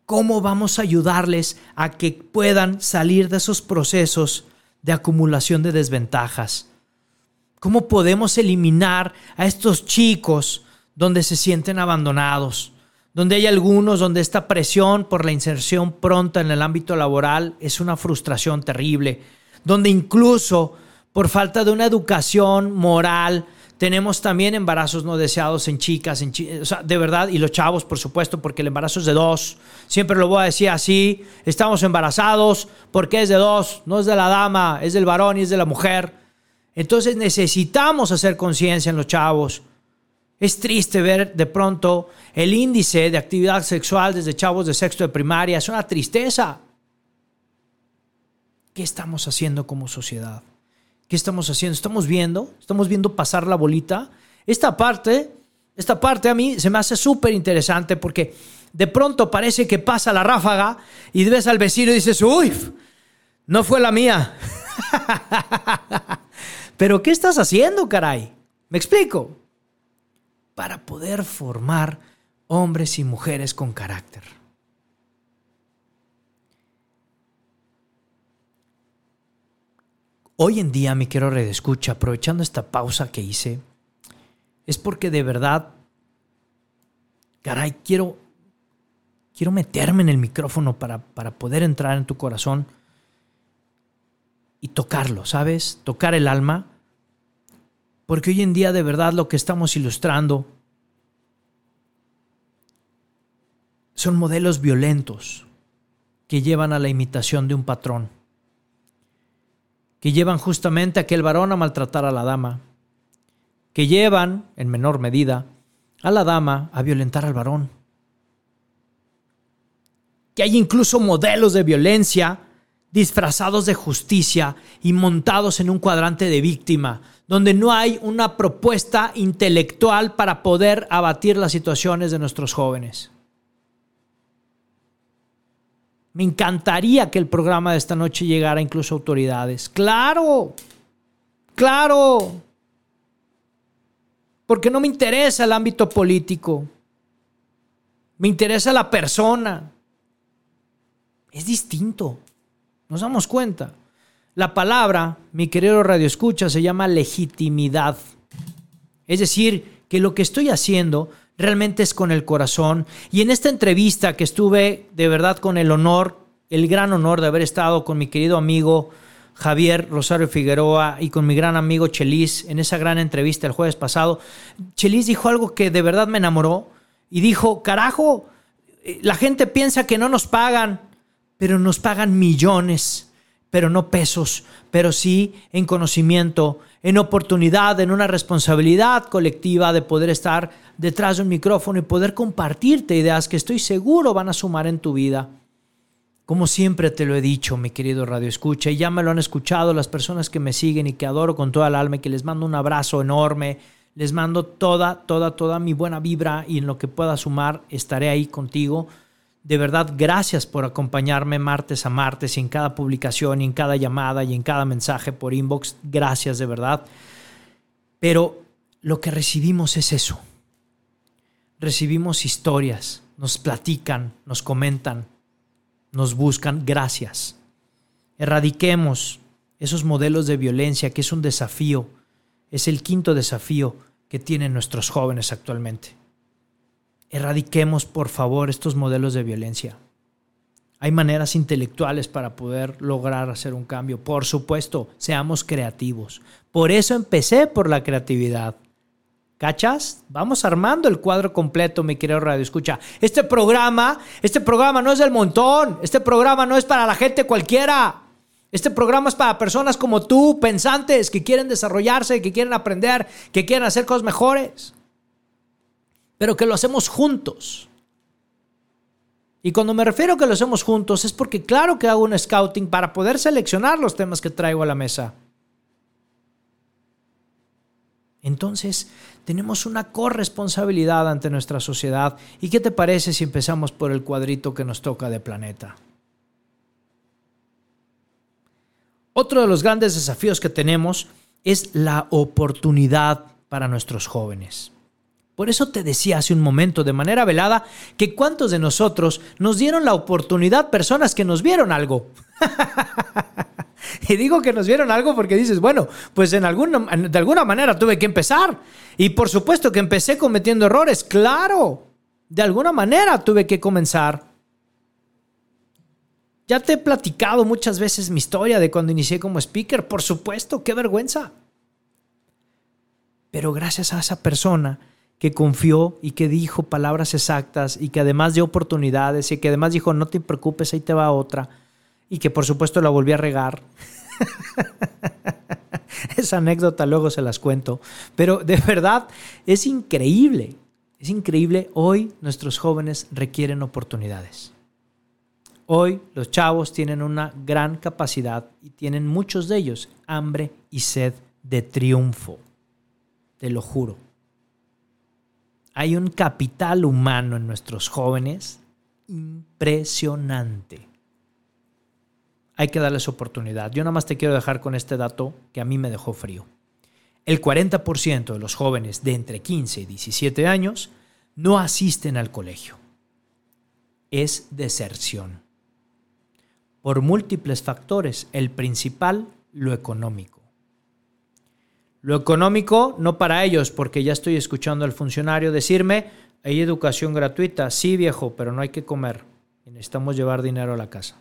¿Cómo vamos a ayudarles a que puedan salir de esos procesos de acumulación de desventajas? ¿Cómo podemos eliminar a estos chicos donde se sienten abandonados? Donde hay algunos donde esta presión por la inserción pronta en el ámbito laboral es una frustración terrible, donde incluso por falta de una educación moral, tenemos también embarazos no deseados en chicas, en de verdad, y los chavos, por supuesto, porque el embarazo es de dos. Siempre lo voy a decir así, estamos embarazados porque es de dos, no es de la dama, es del varón y es de la mujer. Entonces necesitamos hacer conciencia en los chavos. Es triste ver de pronto el índice de actividad sexual desde chavos de sexto de primaria. Es una tristeza. ¿Qué estamos haciendo como sociedad? ¿Qué estamos haciendo? ¿Estamos viendo? ¿Estamos viendo pasar la bolita? Esta parte, esta parte a mí se me hace súper interesante porque de pronto parece que pasa la ráfaga y ves al vecino y dices, uy, no fue la mía. Pero ¿qué estás haciendo, caray? ¿Me explico? Para poder formar hombres y mujeres con carácter. Hoy en día, mi quiero redescucha, aprovechando esta pausa que hice, es porque de verdad, caray, quiero, quiero meterme en el micrófono para, para poder entrar en tu corazón y tocarlo, ¿sabes? Tocar el alma porque hoy en día de verdad lo que estamos ilustrando son modelos violentos que llevan a la imitación de un patrón, que llevan justamente a aquel varón a maltratar a la dama, que llevan, en menor medida, a la dama a violentar al varón. Que hay incluso modelos de violencia disfrazados de justicia y montados en un cuadrante de víctima, donde no hay una propuesta intelectual para poder abatir las situaciones de nuestros jóvenes. Me encantaría que el programa de esta noche llegara incluso a autoridades. Claro, claro. Porque no me interesa el ámbito político. Me interesa la persona. Es distinto. Nos damos cuenta. La palabra, mi querido Radio Escucha, se llama legitimidad. Es decir, que lo que estoy haciendo realmente es con el corazón. Y en esta entrevista que estuve de verdad con el honor, el gran honor de haber estado con mi querido amigo Javier Rosario Figueroa y con mi gran amigo Chelis en esa gran entrevista el jueves pasado, Chelis dijo algo que de verdad me enamoró y dijo, carajo, eh, la gente piensa que no nos pagan, pero nos pagan millones, pero no pesos, pero sí en conocimiento, en oportunidad, en una responsabilidad colectiva de poder estar detrás de un micrófono y poder compartirte ideas que estoy seguro van a sumar en tu vida. Como siempre te lo he dicho, mi querido Radio Escucha, y ya me lo han escuchado las personas que me siguen y que adoro con toda el alma y que les mando un abrazo enorme, les mando toda, toda, toda mi buena vibra y en lo que pueda sumar estaré ahí contigo. De verdad, gracias por acompañarme martes a martes en cada publicación en cada llamada y en cada mensaje por inbox. Gracias de verdad. Pero lo que recibimos es eso recibimos historias, nos platican, nos comentan, nos buscan. Gracias. Erradiquemos esos modelos de violencia que es un desafío, es el quinto desafío que tienen nuestros jóvenes actualmente. Erradiquemos, por favor, estos modelos de violencia. Hay maneras intelectuales para poder lograr hacer un cambio. Por supuesto, seamos creativos. Por eso empecé por la creatividad. ¿Cachas? Vamos armando el cuadro completo, mi querido Radio Escucha. Este programa, este programa no es del montón. Este programa no es para la gente cualquiera. Este programa es para personas como tú, pensantes, que quieren desarrollarse, que quieren aprender, que quieren hacer cosas mejores. Pero que lo hacemos juntos. Y cuando me refiero a que lo hacemos juntos es porque claro que hago un scouting para poder seleccionar los temas que traigo a la mesa. Entonces, tenemos una corresponsabilidad ante nuestra sociedad. ¿Y qué te parece si empezamos por el cuadrito que nos toca de planeta? Otro de los grandes desafíos que tenemos es la oportunidad para nuestros jóvenes. Por eso te decía hace un momento de manera velada que cuántos de nosotros nos dieron la oportunidad personas que nos vieron algo. Y digo que nos vieron algo porque dices, bueno, pues en alguna, de alguna manera tuve que empezar. Y por supuesto que empecé cometiendo errores, claro. De alguna manera tuve que comenzar. Ya te he platicado muchas veces mi historia de cuando inicié como speaker, por supuesto, qué vergüenza. Pero gracias a esa persona que confió y que dijo palabras exactas y que además dio oportunidades y que además dijo, no te preocupes, ahí te va otra y que por supuesto la volví a regar. Esa anécdota luego se las cuento. Pero de verdad es increíble. Es increíble. Hoy nuestros jóvenes requieren oportunidades. Hoy los chavos tienen una gran capacidad y tienen muchos de ellos hambre y sed de triunfo. Te lo juro. Hay un capital humano en nuestros jóvenes impresionante hay que darles oportunidad. Yo nada más te quiero dejar con este dato que a mí me dejó frío. El 40% de los jóvenes de entre 15 y 17 años no asisten al colegio. Es deserción. Por múltiples factores, el principal, lo económico. Lo económico no para ellos, porque ya estoy escuchando al funcionario decirme, hay educación gratuita, sí viejo, pero no hay que comer y necesitamos llevar dinero a la casa.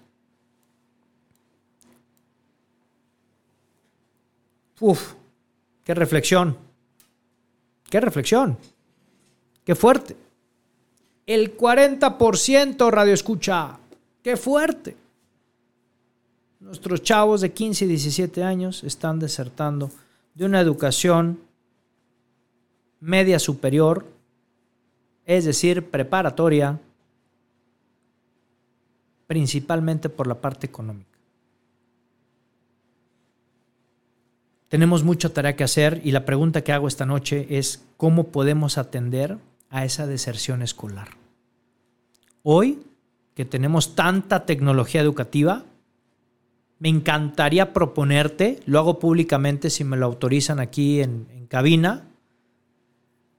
Uf, qué reflexión. Qué reflexión. Qué fuerte. El 40% radio escucha. Qué fuerte. Nuestros chavos de 15 y 17 años están desertando de una educación media superior, es decir, preparatoria, principalmente por la parte económica. Tenemos mucha tarea que hacer y la pregunta que hago esta noche es cómo podemos atender a esa deserción escolar. Hoy, que tenemos tanta tecnología educativa, me encantaría proponerte, lo hago públicamente si me lo autorizan aquí en, cabina,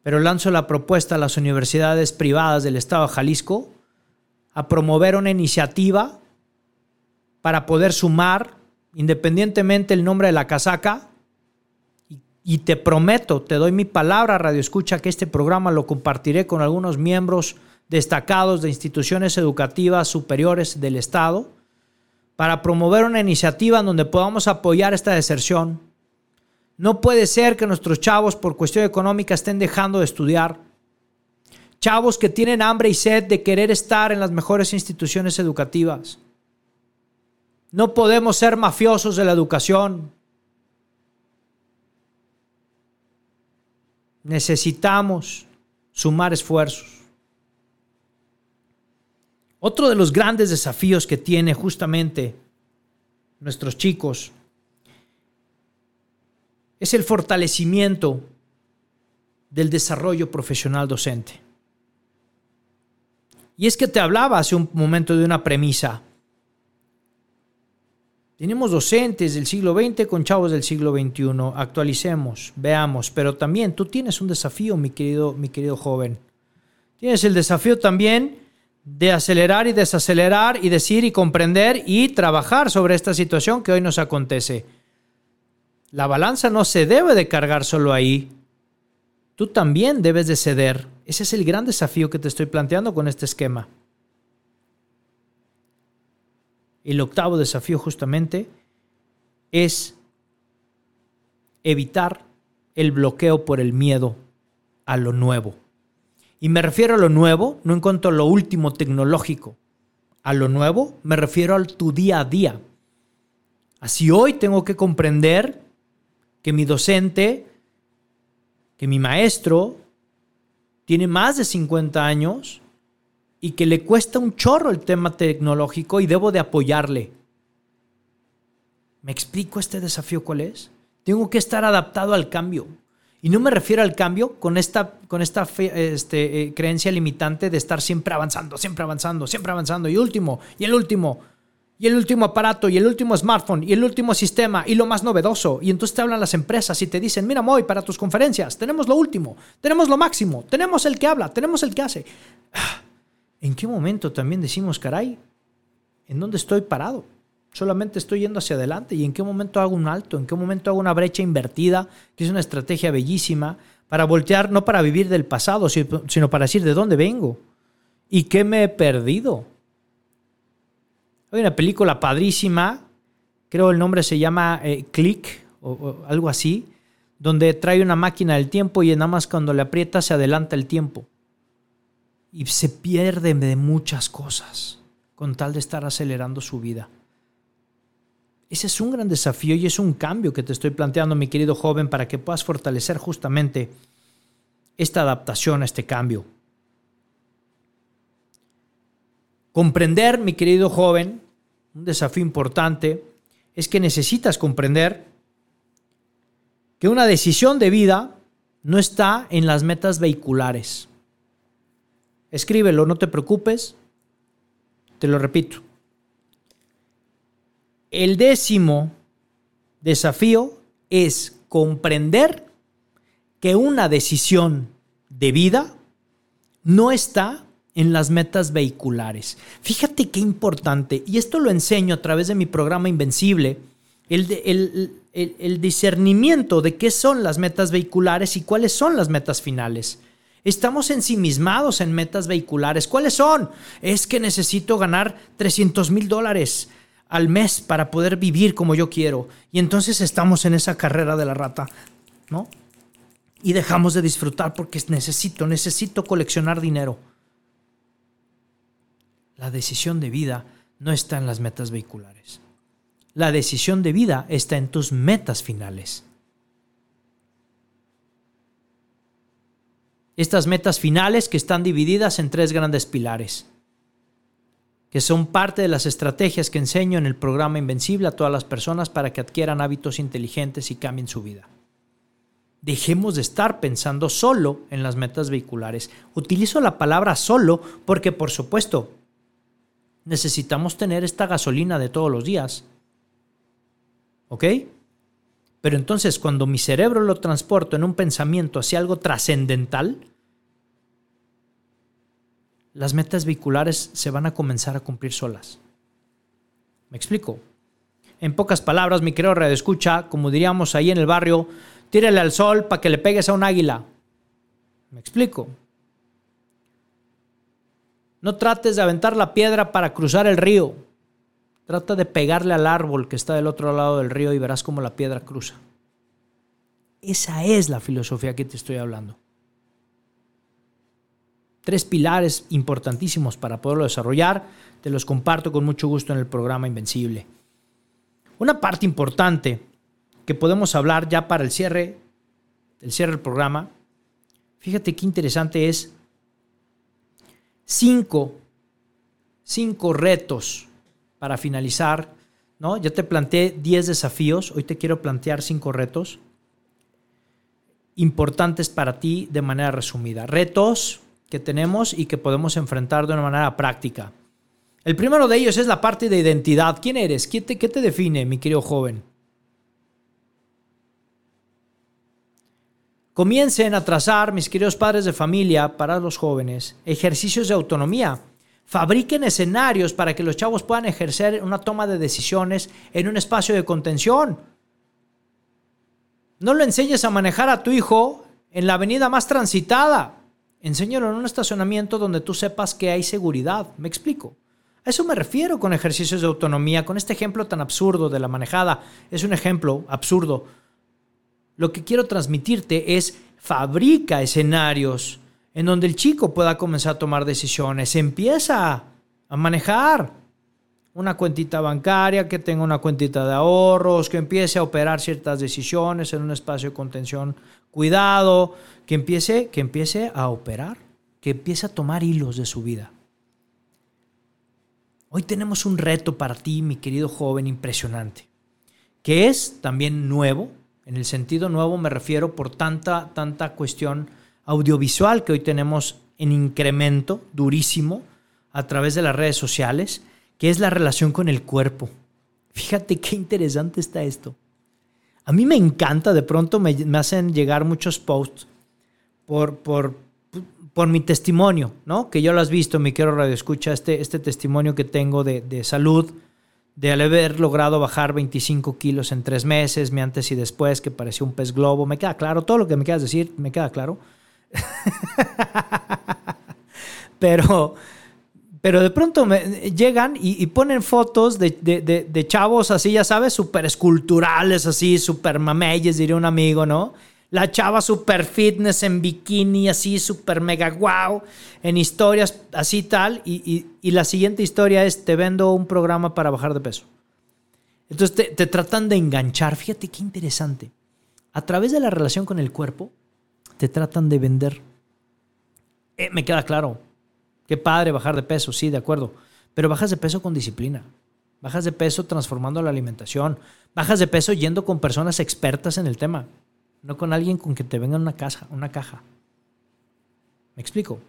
pero lanzo la propuesta a las universidades privadas del Estado de Jalisco a promover una iniciativa para poder sumar, independientemente el nombre de la casaca, y te prometo, te doy mi palabra, Radio Escucha, que este programa lo compartiré con algunos miembros destacados de instituciones educativas superiores del Estado para promover una iniciativa en donde podamos apoyar esta deserción. No puede ser que nuestros chavos por cuestión económica estén dejando de estudiar. Chavos que tienen hambre y sed de querer estar en las mejores instituciones educativas. No podemos ser mafiosos de la educación. necesitamos sumar esfuerzos. Otro de los grandes desafíos que tiene justamente nuestros chicos es el fortalecimiento del desarrollo profesional docente. Y es que te hablaba hace un momento de una premisa. Tenemos docentes del siglo XX con chavos del siglo XXI. Actualicemos, veamos. Pero también tú tienes un desafío, mi querido, mi querido joven. Tienes el desafío también de acelerar y desacelerar y decir y comprender y trabajar sobre esta situación que hoy nos acontece. La balanza no se debe de cargar solo ahí. Tú también debes de ceder. Ese es el gran desafío que te estoy planteando con este esquema. El octavo desafío justamente es evitar el bloqueo por el miedo a lo nuevo. Y me refiero a lo nuevo, no en cuanto a lo último tecnológico. A lo nuevo me refiero a tu día a día. Así hoy tengo que comprender que mi docente, que mi maestro, tiene más de 50 años y que le cuesta un chorro el tema tecnológico y debo de apoyarle. ¿Me explico este desafío cuál es? Tengo que estar adaptado al cambio. Y no me refiero al cambio con esta, con esta este, eh, creencia limitante de estar siempre avanzando, siempre avanzando, siempre avanzando. Y último, y el último, y el último aparato, y el último smartphone, y el último sistema, y lo más novedoso. Y entonces te hablan las empresas y te dicen, mira, Moy, para tus conferencias, tenemos lo último, tenemos lo máximo, tenemos el que habla, tenemos el que hace. ¿En qué momento también decimos, caray, ¿en dónde estoy parado? Solamente estoy yendo hacia adelante. ¿Y en qué momento hago un alto? ¿En qué momento hago una brecha invertida? Que es una estrategia bellísima para voltear, no para vivir del pasado, sino para decir de dónde vengo y qué me he perdido. Hay una película padrísima, creo el nombre se llama eh, Click o, algo así, donde trae una máquina del tiempo y nada más cuando le aprieta se adelanta el tiempo y se pierde de muchas cosas con tal de estar acelerando su vida. Ese es un gran desafío y es un cambio que te estoy planteando, mi querido joven, para que puedas fortalecer justamente esta adaptación a este cambio. Comprender, mi querido joven, un desafío importante, es que necesitas comprender que una decisión de vida no está en las metas vehiculares Escríbelo, no te preocupes. Te lo repito. El décimo desafío es comprender que una decisión de vida no está en las metas vehiculares. Fíjate qué importante, y esto lo enseño a través de mi programa Invencible, el, discernimiento de qué son las metas vehiculares y cuáles son las metas finales. Estamos ensimismados en metas vehiculares. ¿Cuáles son? Es que necesito ganar 300 mil dólares al mes para poder vivir como yo quiero. Y entonces estamos en esa carrera de la rata, ¿no? Y dejamos de disfrutar porque necesito, necesito coleccionar dinero. La decisión de vida no está en las metas vehiculares. La decisión de vida está en tus metas finales. Estas metas finales que están divididas en tres grandes pilares. Que son parte de las estrategias que enseño en el programa Invencible a todas las personas para que adquieran hábitos inteligentes y cambien su vida. Dejemos de estar pensando solo en las metas vehiculares. Utilizo la palabra solo porque, por supuesto, necesitamos tener esta gasolina de todos los días. ¿Ok? Pero entonces cuando mi cerebro lo transporto en un pensamiento hacia algo trascendental, las metas vehiculares se van a comenzar a cumplir solas. ¿Me explico? En pocas palabras, mi querido Radio Escucha, como diríamos ahí en el barrio, tírale al sol para que le pegues a un águila. ¿Me explico? No trates de aventar la piedra para cruzar el río. Trata de pegarle al árbol que está del otro lado del río y verás cómo la piedra cruza. Esa es la filosofía que te estoy hablando tres pilares importantísimos para poderlo desarrollar. Te los comparto con mucho gusto en el programa Invencible. Una parte importante que podemos hablar ya para el cierre, el cierre del programa, fíjate qué interesante es cinco, cinco retos para finalizar. ¿no? Ya te planteé 10 desafíos, hoy te quiero plantear cinco retos importantes para ti de manera resumida. Retos que tenemos y que podemos enfrentar de una manera práctica. El primero de ellos es la parte de identidad. ¿Quién eres? ¿Qué te, qué te define, mi querido joven? Comiencen a trazar, mis queridos padres de familia, para los jóvenes, ejercicios de autonomía. Fabriquen escenarios para que los chavos puedan ejercer una toma de decisiones en un espacio de contención. No lo enseñes a manejar a tu hijo en la avenida más transitada. Enséñalo en un estacionamiento donde tú sepas que hay seguridad. ¿Me explico? A eso me refiero con ejercicios de autonomía, con este ejemplo tan absurdo de la manejada. Es un ejemplo absurdo. Lo que quiero transmitirte es fabrica escenarios en donde el chico pueda comenzar a tomar decisiones. Empieza a manejar una cuentita bancaria, que tenga una cuentita de ahorros, que empiece a operar ciertas decisiones en un espacio de contención cuidado, que empiece, que empiece a operar, que empiece a tomar hilos de su vida. Hoy tenemos un reto para ti, mi querido joven, impresionante, que es también nuevo, en el sentido nuevo me refiero por tanta, tanta cuestión audiovisual que hoy tenemos en incremento durísimo a través de las redes sociales, que es la relación con el cuerpo. Fíjate qué interesante está esto. A mí me encanta, de pronto me, hacen llegar muchos posts por, por, por, mi testimonio, ¿no? Que yo lo has visto, mi quiero radio escucha, este, este testimonio que tengo de, de salud, de haber logrado bajar 25 kilos en tres meses, mi antes y después, que parecía un pez globo. Me queda claro, todo lo que me quieras decir, me queda claro. Pero pero de pronto llegan y, ponen fotos de, chavos así, ya sabes, súper esculturales, así, súper mameyes, diría un amigo, ¿no? La chava súper fitness en bikini, así, súper mega wow, en historias así tal. Y, la siguiente historia es, te vendo un programa para bajar de peso. Entonces te, tratan de enganchar. Fíjate qué interesante. A través de la relación con el cuerpo, te tratan de vender. Eh, me queda claro Qué padre bajar de peso, sí, de acuerdo. Pero bajas de peso con disciplina. Bajas de peso transformando la alimentación. Bajas de peso yendo con personas expertas en el tema. No con alguien con que te venga una caja, una caja. ¿Me explico?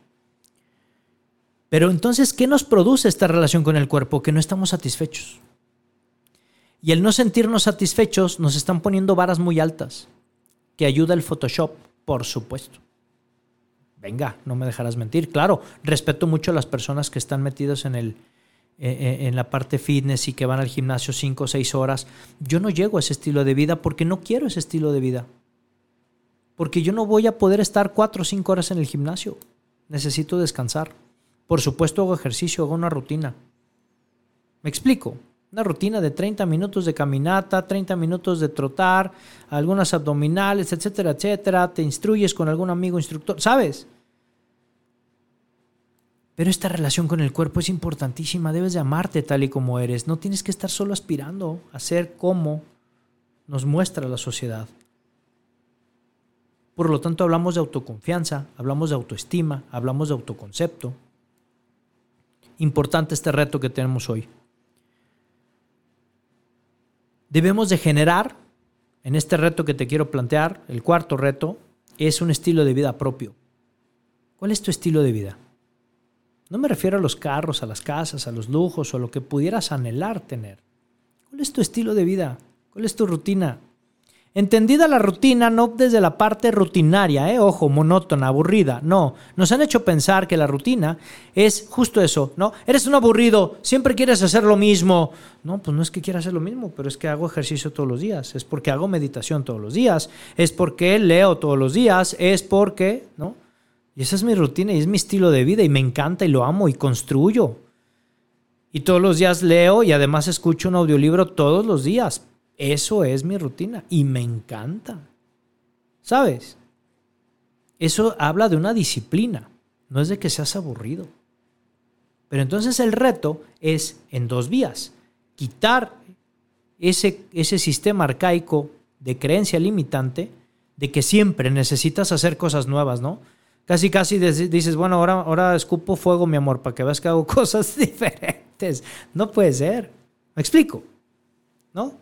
Pero entonces, ¿qué nos produce esta relación con el cuerpo? Que no estamos satisfechos. Y el no sentirnos satisfechos nos están poniendo varas muy altas. Que ayuda el Photoshop, por supuesto venga, no me dejarás mentir. Claro, respeto mucho a las personas que están metidas en el eh, eh, en la parte fitness y que van al gimnasio 5 o 6 horas. Yo no llego a ese estilo de vida porque no quiero ese estilo de vida. Porque yo no voy a poder estar 4 o 5 horas en el gimnasio. Necesito descansar. Por supuesto hago ejercicio, hago una rutina. ¿Me explico? Una rutina de 30 minutos de caminata, 30 minutos de trotar, algunas abdominales, etcétera, etcétera. Te instruyes con algún amigo instructor, ¿sabes? Pero esta relación con el cuerpo es importantísima, debes de amarte tal y como eres, no tienes que estar solo aspirando a ser como nos muestra la sociedad. Por lo tanto, hablamos de autoconfianza, hablamos de autoestima, hablamos de autoconcepto. importante este reto que tenemos hoy. Debemos de generar, en este reto que te quiero plantear, el cuarto reto, es un estilo de vida propio. ¿Cuál es tu estilo de vida? No me refiero a los carros, a las casas, a los lujos o a lo que pudieras anhelar tener. ¿Cuál es tu estilo de vida? ¿Cuál es tu rutina? Entendida la rutina no desde la parte rutinaria, ¿eh? ojo, monótona, aburrida, no. Nos han hecho pensar que la rutina es justo eso, ¿no? Eres un aburrido, siempre quieres hacer lo mismo. No, pues no es que quiera hacer lo mismo, pero es que hago ejercicio todos los días, es porque hago meditación todos los días, es porque leo todos los días, es porque, ¿no? Y esa es mi rutina y es mi estilo de vida y me encanta y lo amo y construyo. Y todos los días leo y además escucho un audiolibro todos los días. Eso es mi rutina y me encanta. ¿Sabes? Eso habla de una disciplina, no es de que seas aburrido. Pero entonces el reto es en dos vías. Quitar ese, ese sistema arcaico de creencia limitante de que siempre necesitas hacer cosas nuevas, ¿no? Casi, casi dices, bueno, ahora, ahora escupo fuego, mi amor, para que veas que hago cosas diferentes. No puede ser. ¿Me explico? ¿No?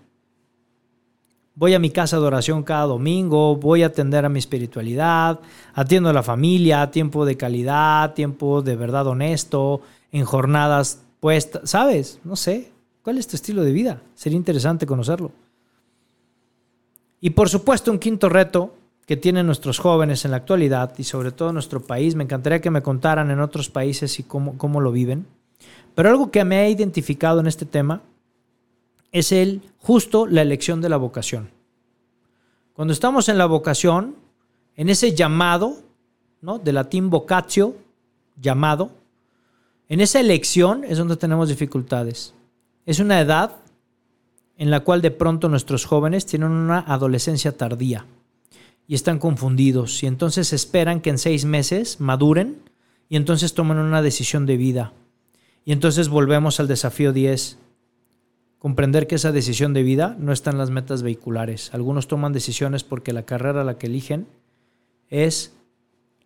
Voy a mi casa de oración cada domingo, voy a atender a mi espiritualidad, atiendo a la familia, tiempo de calidad, tiempo de verdad honesto, en jornadas puestas, ¿sabes? No sé. ¿Cuál es tu estilo de vida? Sería interesante conocerlo. Y por supuesto, un quinto reto que tienen nuestros jóvenes en la actualidad y sobre todo en nuestro país. Me encantaría que me contaran en otros países y cómo, cómo lo viven. Pero algo que me ha identificado en este tema es el justo la elección de la vocación. Cuando estamos en la vocación, en ese llamado, ¿no? De latín vocatio, llamado, en esa elección es donde tenemos dificultades. Es una edad en la cual de pronto nuestros jóvenes tienen una adolescencia tardía y están confundidos y entonces esperan que en seis meses maduren y entonces toman una decisión de vida. Y entonces volvemos al desafío 10. Comprender que esa decisión de vida no está en las metas vehiculares. Algunos toman decisiones porque la carrera a la que eligen es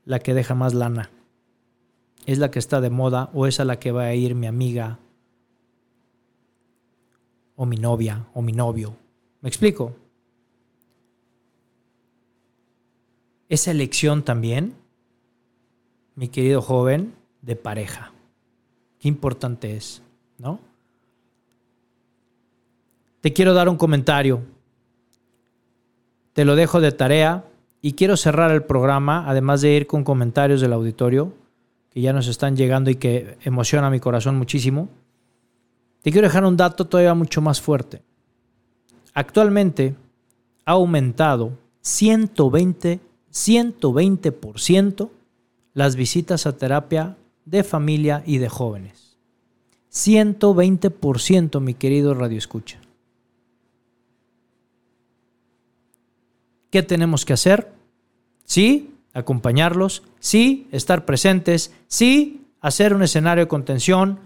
la que deja más lana. Es la que está de moda o es a la que va a ir mi amiga o mi novia o mi novio. ¿Me explico? Esa elección también, mi querido joven, de pareja. Qué importante es, ¿no? Te quiero dar un comentario. Te lo dejo de tarea y quiero cerrar el programa, además de ir con comentarios del auditorio que ya nos están llegando y que emociona mi corazón muchísimo. Te quiero dejar un dato todavía mucho más fuerte. Actualmente ha aumentado 120 120% las visitas a terapia de familia y de jóvenes. 120%, mi querido Radio Escucha. ¿Qué tenemos que hacer? Sí, acompañarlos, sí, estar presentes, sí, hacer un escenario de contención,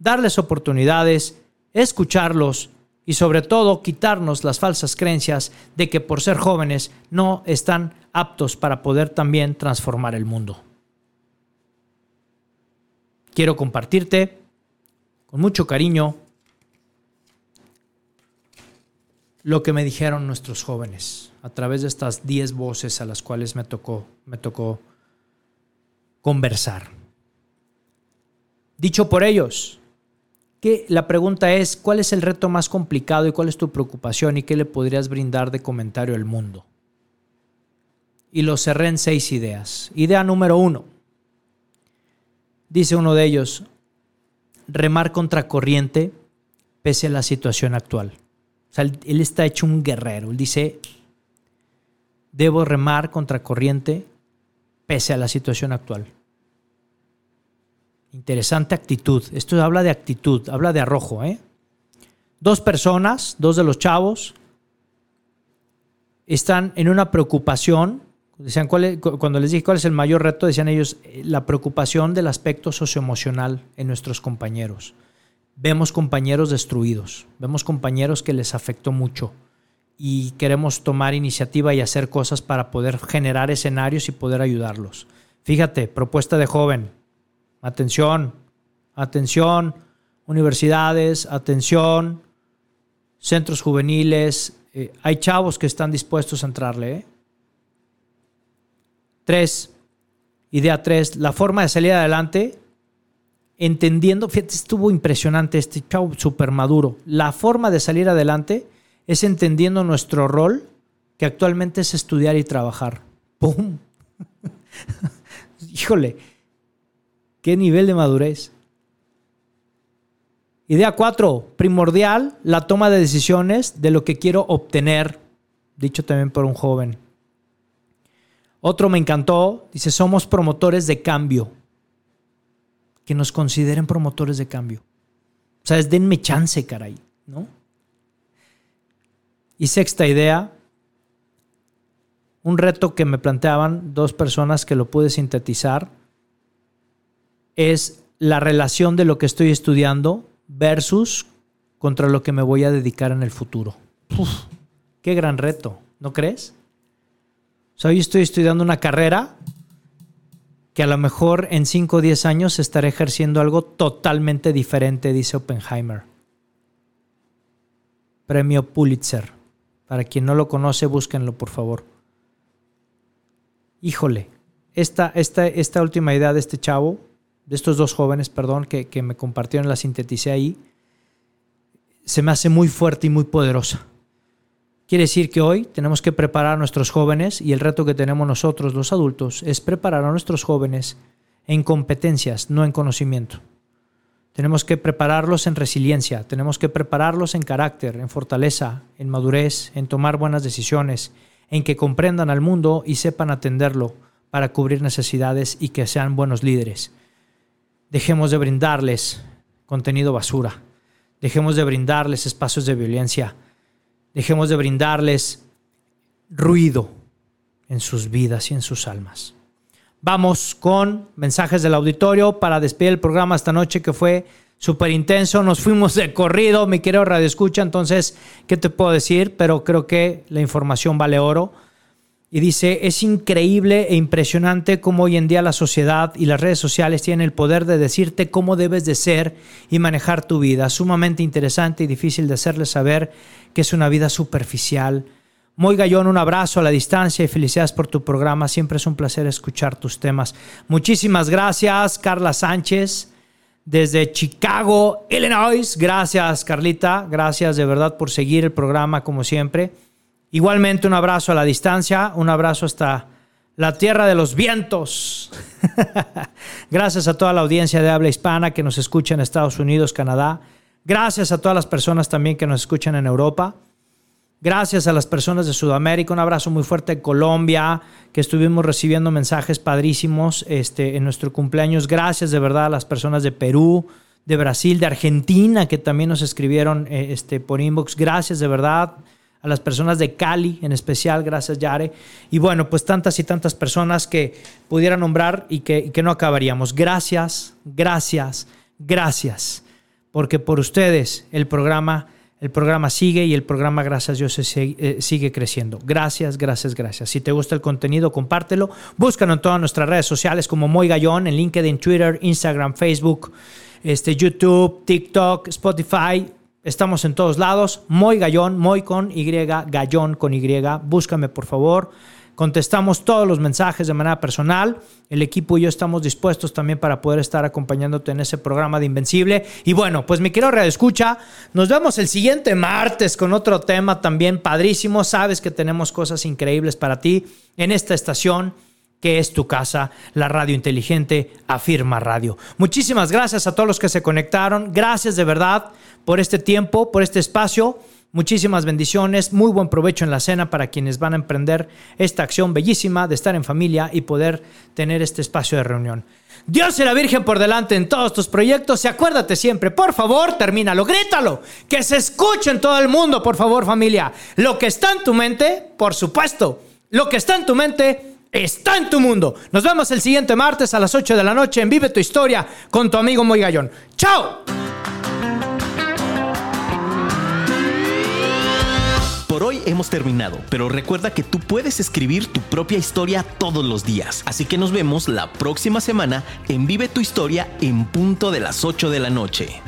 darles oportunidades, escucharlos y sobre todo quitarnos las falsas creencias de que por ser jóvenes no están aptos para poder también transformar el mundo. Quiero compartirte con mucho cariño lo que me dijeron nuestros jóvenes a través de estas 10 voces a las cuales me tocó, me tocó conversar. Dicho por ellos, que la pregunta es, ¿cuál es el reto más complicado y cuál es tu preocupación y qué le podrías brindar de comentario al mundo? y lo cerré en seis ideas. Idea número uno. Dice uno de ellos, remar contra corriente pese a la situación actual. O sea, él está hecho un guerrero. Él dice, debo remar contra corriente pese a la situación actual. Interesante actitud. Esto habla de actitud, habla de arrojo. ¿eh? Dos personas, dos de los chavos, están en una preocupación Decían, cuando les dije cuál es el mayor reto, decían ellos, eh, la preocupación del aspecto socioemocional en nuestros compañeros. Vemos compañeros destruidos, vemos compañeros que les afectó mucho y queremos tomar iniciativa y hacer cosas para poder generar escenarios y poder ayudarlos. Fíjate, propuesta de joven, atención, Atención, universidades, atención, centros juveniles. Eh, hay chavos que están dispuestos a entrarle. ¿eh? Tres, idea tres, la forma de salir adelante, entendiendo, fíjate, estuvo impresionante este chavo súper maduro. La forma de salir adelante es entendiendo nuestro rol, que actualmente es estudiar y trabajar. ¡Pum! Híjole, qué nivel de madurez. Idea 4, primordial, la toma de decisiones de lo que quiero obtener, dicho también por un joven. Otro me encantó, dice, somos promotores de cambio. Que nos consideren promotores de cambio. O sea, es denme chance, caray, ¿no? Y sexta idea, un reto que me planteaban dos personas que lo pude sintetizar, es la relación de lo que estoy estudiando versus contra lo que me voy a dedicar en el futuro. qué gran reto, ¿no crees? O sea, hoy estoy estudiando una carrera que a lo mejor en 5 o 10 años estaré ejerciendo algo totalmente diferente, dice Oppenheimer. Premio Pulitzer. Para quien no lo conoce, búsquenlo, por favor. Híjole, esta, esta, esta última idea de este chavo de estos dos jóvenes, perdón, que, que me compartieron, la sinteticé ahí, se me hace muy fuerte y muy poderosa. Quiere decir que hoy tenemos que preparar a nuestros jóvenes y el reto que tenemos nosotros, los adultos, es preparar a nuestros jóvenes en competencias, no en conocimiento. Tenemos que prepararlos en resiliencia, tenemos que prepararlos en carácter, en fortaleza, en madurez, en tomar buenas decisiones, en que comprendan al mundo y sepan atenderlo para cubrir necesidades y que sean buenos líderes. Dejemos de brindarles contenido basura. Dejemos de brindarles espacios de violencia. Dejemos de brindarles ruido en sus vidas y en sus almas. Vamos con mensajes del auditorio para despedir el programa esta noche que fue súper intenso. Nos fuimos de corrido, mi querido Radio Escucha. Entonces, ¿qué te puedo decir? Pero creo que la información vale oro. Y dice, es increíble e impresionante cómo hoy en día la sociedad y las redes sociales tienen el poder de decirte cómo debes de ser y manejar tu vida. Sumamente interesante y difícil de hacerles saber que es una vida superficial. Muy Gallón, un abrazo a la distancia y felicidades por tu programa. Siempre es un placer escuchar tus temas. Muchísimas gracias, Carla Sánchez, desde Chicago, Illinois. Gracias, Carlita. Gracias de verdad por seguir el programa como siempre. Igualmente un abrazo a la distancia, un abrazo hasta la tierra de los vientos. Gracias a toda la audiencia de habla hispana que nos escucha en Estados Unidos, Canadá. Gracias a todas las personas también que nos escuchan en Europa. Gracias a las personas de Sudamérica, un abrazo muy fuerte en Colombia, que estuvimos recibiendo mensajes padrísimos este, en nuestro cumpleaños. Gracias de verdad a las personas de Perú, de Brasil, de Argentina, que también nos escribieron eh, este, por inbox. Gracias de verdad a las personas de Cali en especial, gracias Yare, y bueno, pues tantas y tantas personas que pudiera nombrar y que, que no acabaríamos. Gracias, gracias, gracias, porque por ustedes el programa... El programa sigue y el programa, gracias a Dios, eh, sigue creciendo. Gracias, gracias, gracias. Si te gusta el contenido, compártelo. Búscanos en todas nuestras redes sociales como Moy Gallón, en LinkedIn, Twitter, Instagram, Facebook, este, YouTube, TikTok, Spotify. Estamos en todos lados. Moy Gallón, Moy con Y, Gallón con Y. Búscame, por favor. Contestamos todos los mensajes de manera personal. El equipo y yo estamos dispuestos también para poder estar acompañándote en ese programa de Invencible. Y bueno, pues mi querido Radio Escucha, nos vemos el siguiente martes con otro tema también padrísimo. Sabes que tenemos cosas increíbles para ti en esta estación que es tu casa, la radio inteligente Afirma Radio. Muchísimas gracias a todos los que se conectaron. Gracias de verdad por este tiempo, por este espacio. Muchísimas bendiciones, muy buen provecho en la cena para quienes van a emprender esta acción bellísima de estar en familia y poder tener este espacio de reunión. Dios y la Virgen por delante en todos tus proyectos y acuérdate siempre, por favor, termínalo, grítalo, que se escuche en todo el mundo, por favor familia. Lo que está en tu mente, por supuesto, lo que está en tu mente está en tu mundo. Nos vemos el siguiente martes a las 8 de la noche en Vive tu Historia con tu amigo Moy Gallón. ¡Chao! hoy hemos terminado, pero recuerda que tú puedes escribir tu propia historia todos los días. Así que nos vemos la próxima semana en Vive tu historia en punto de las 8 de la noche.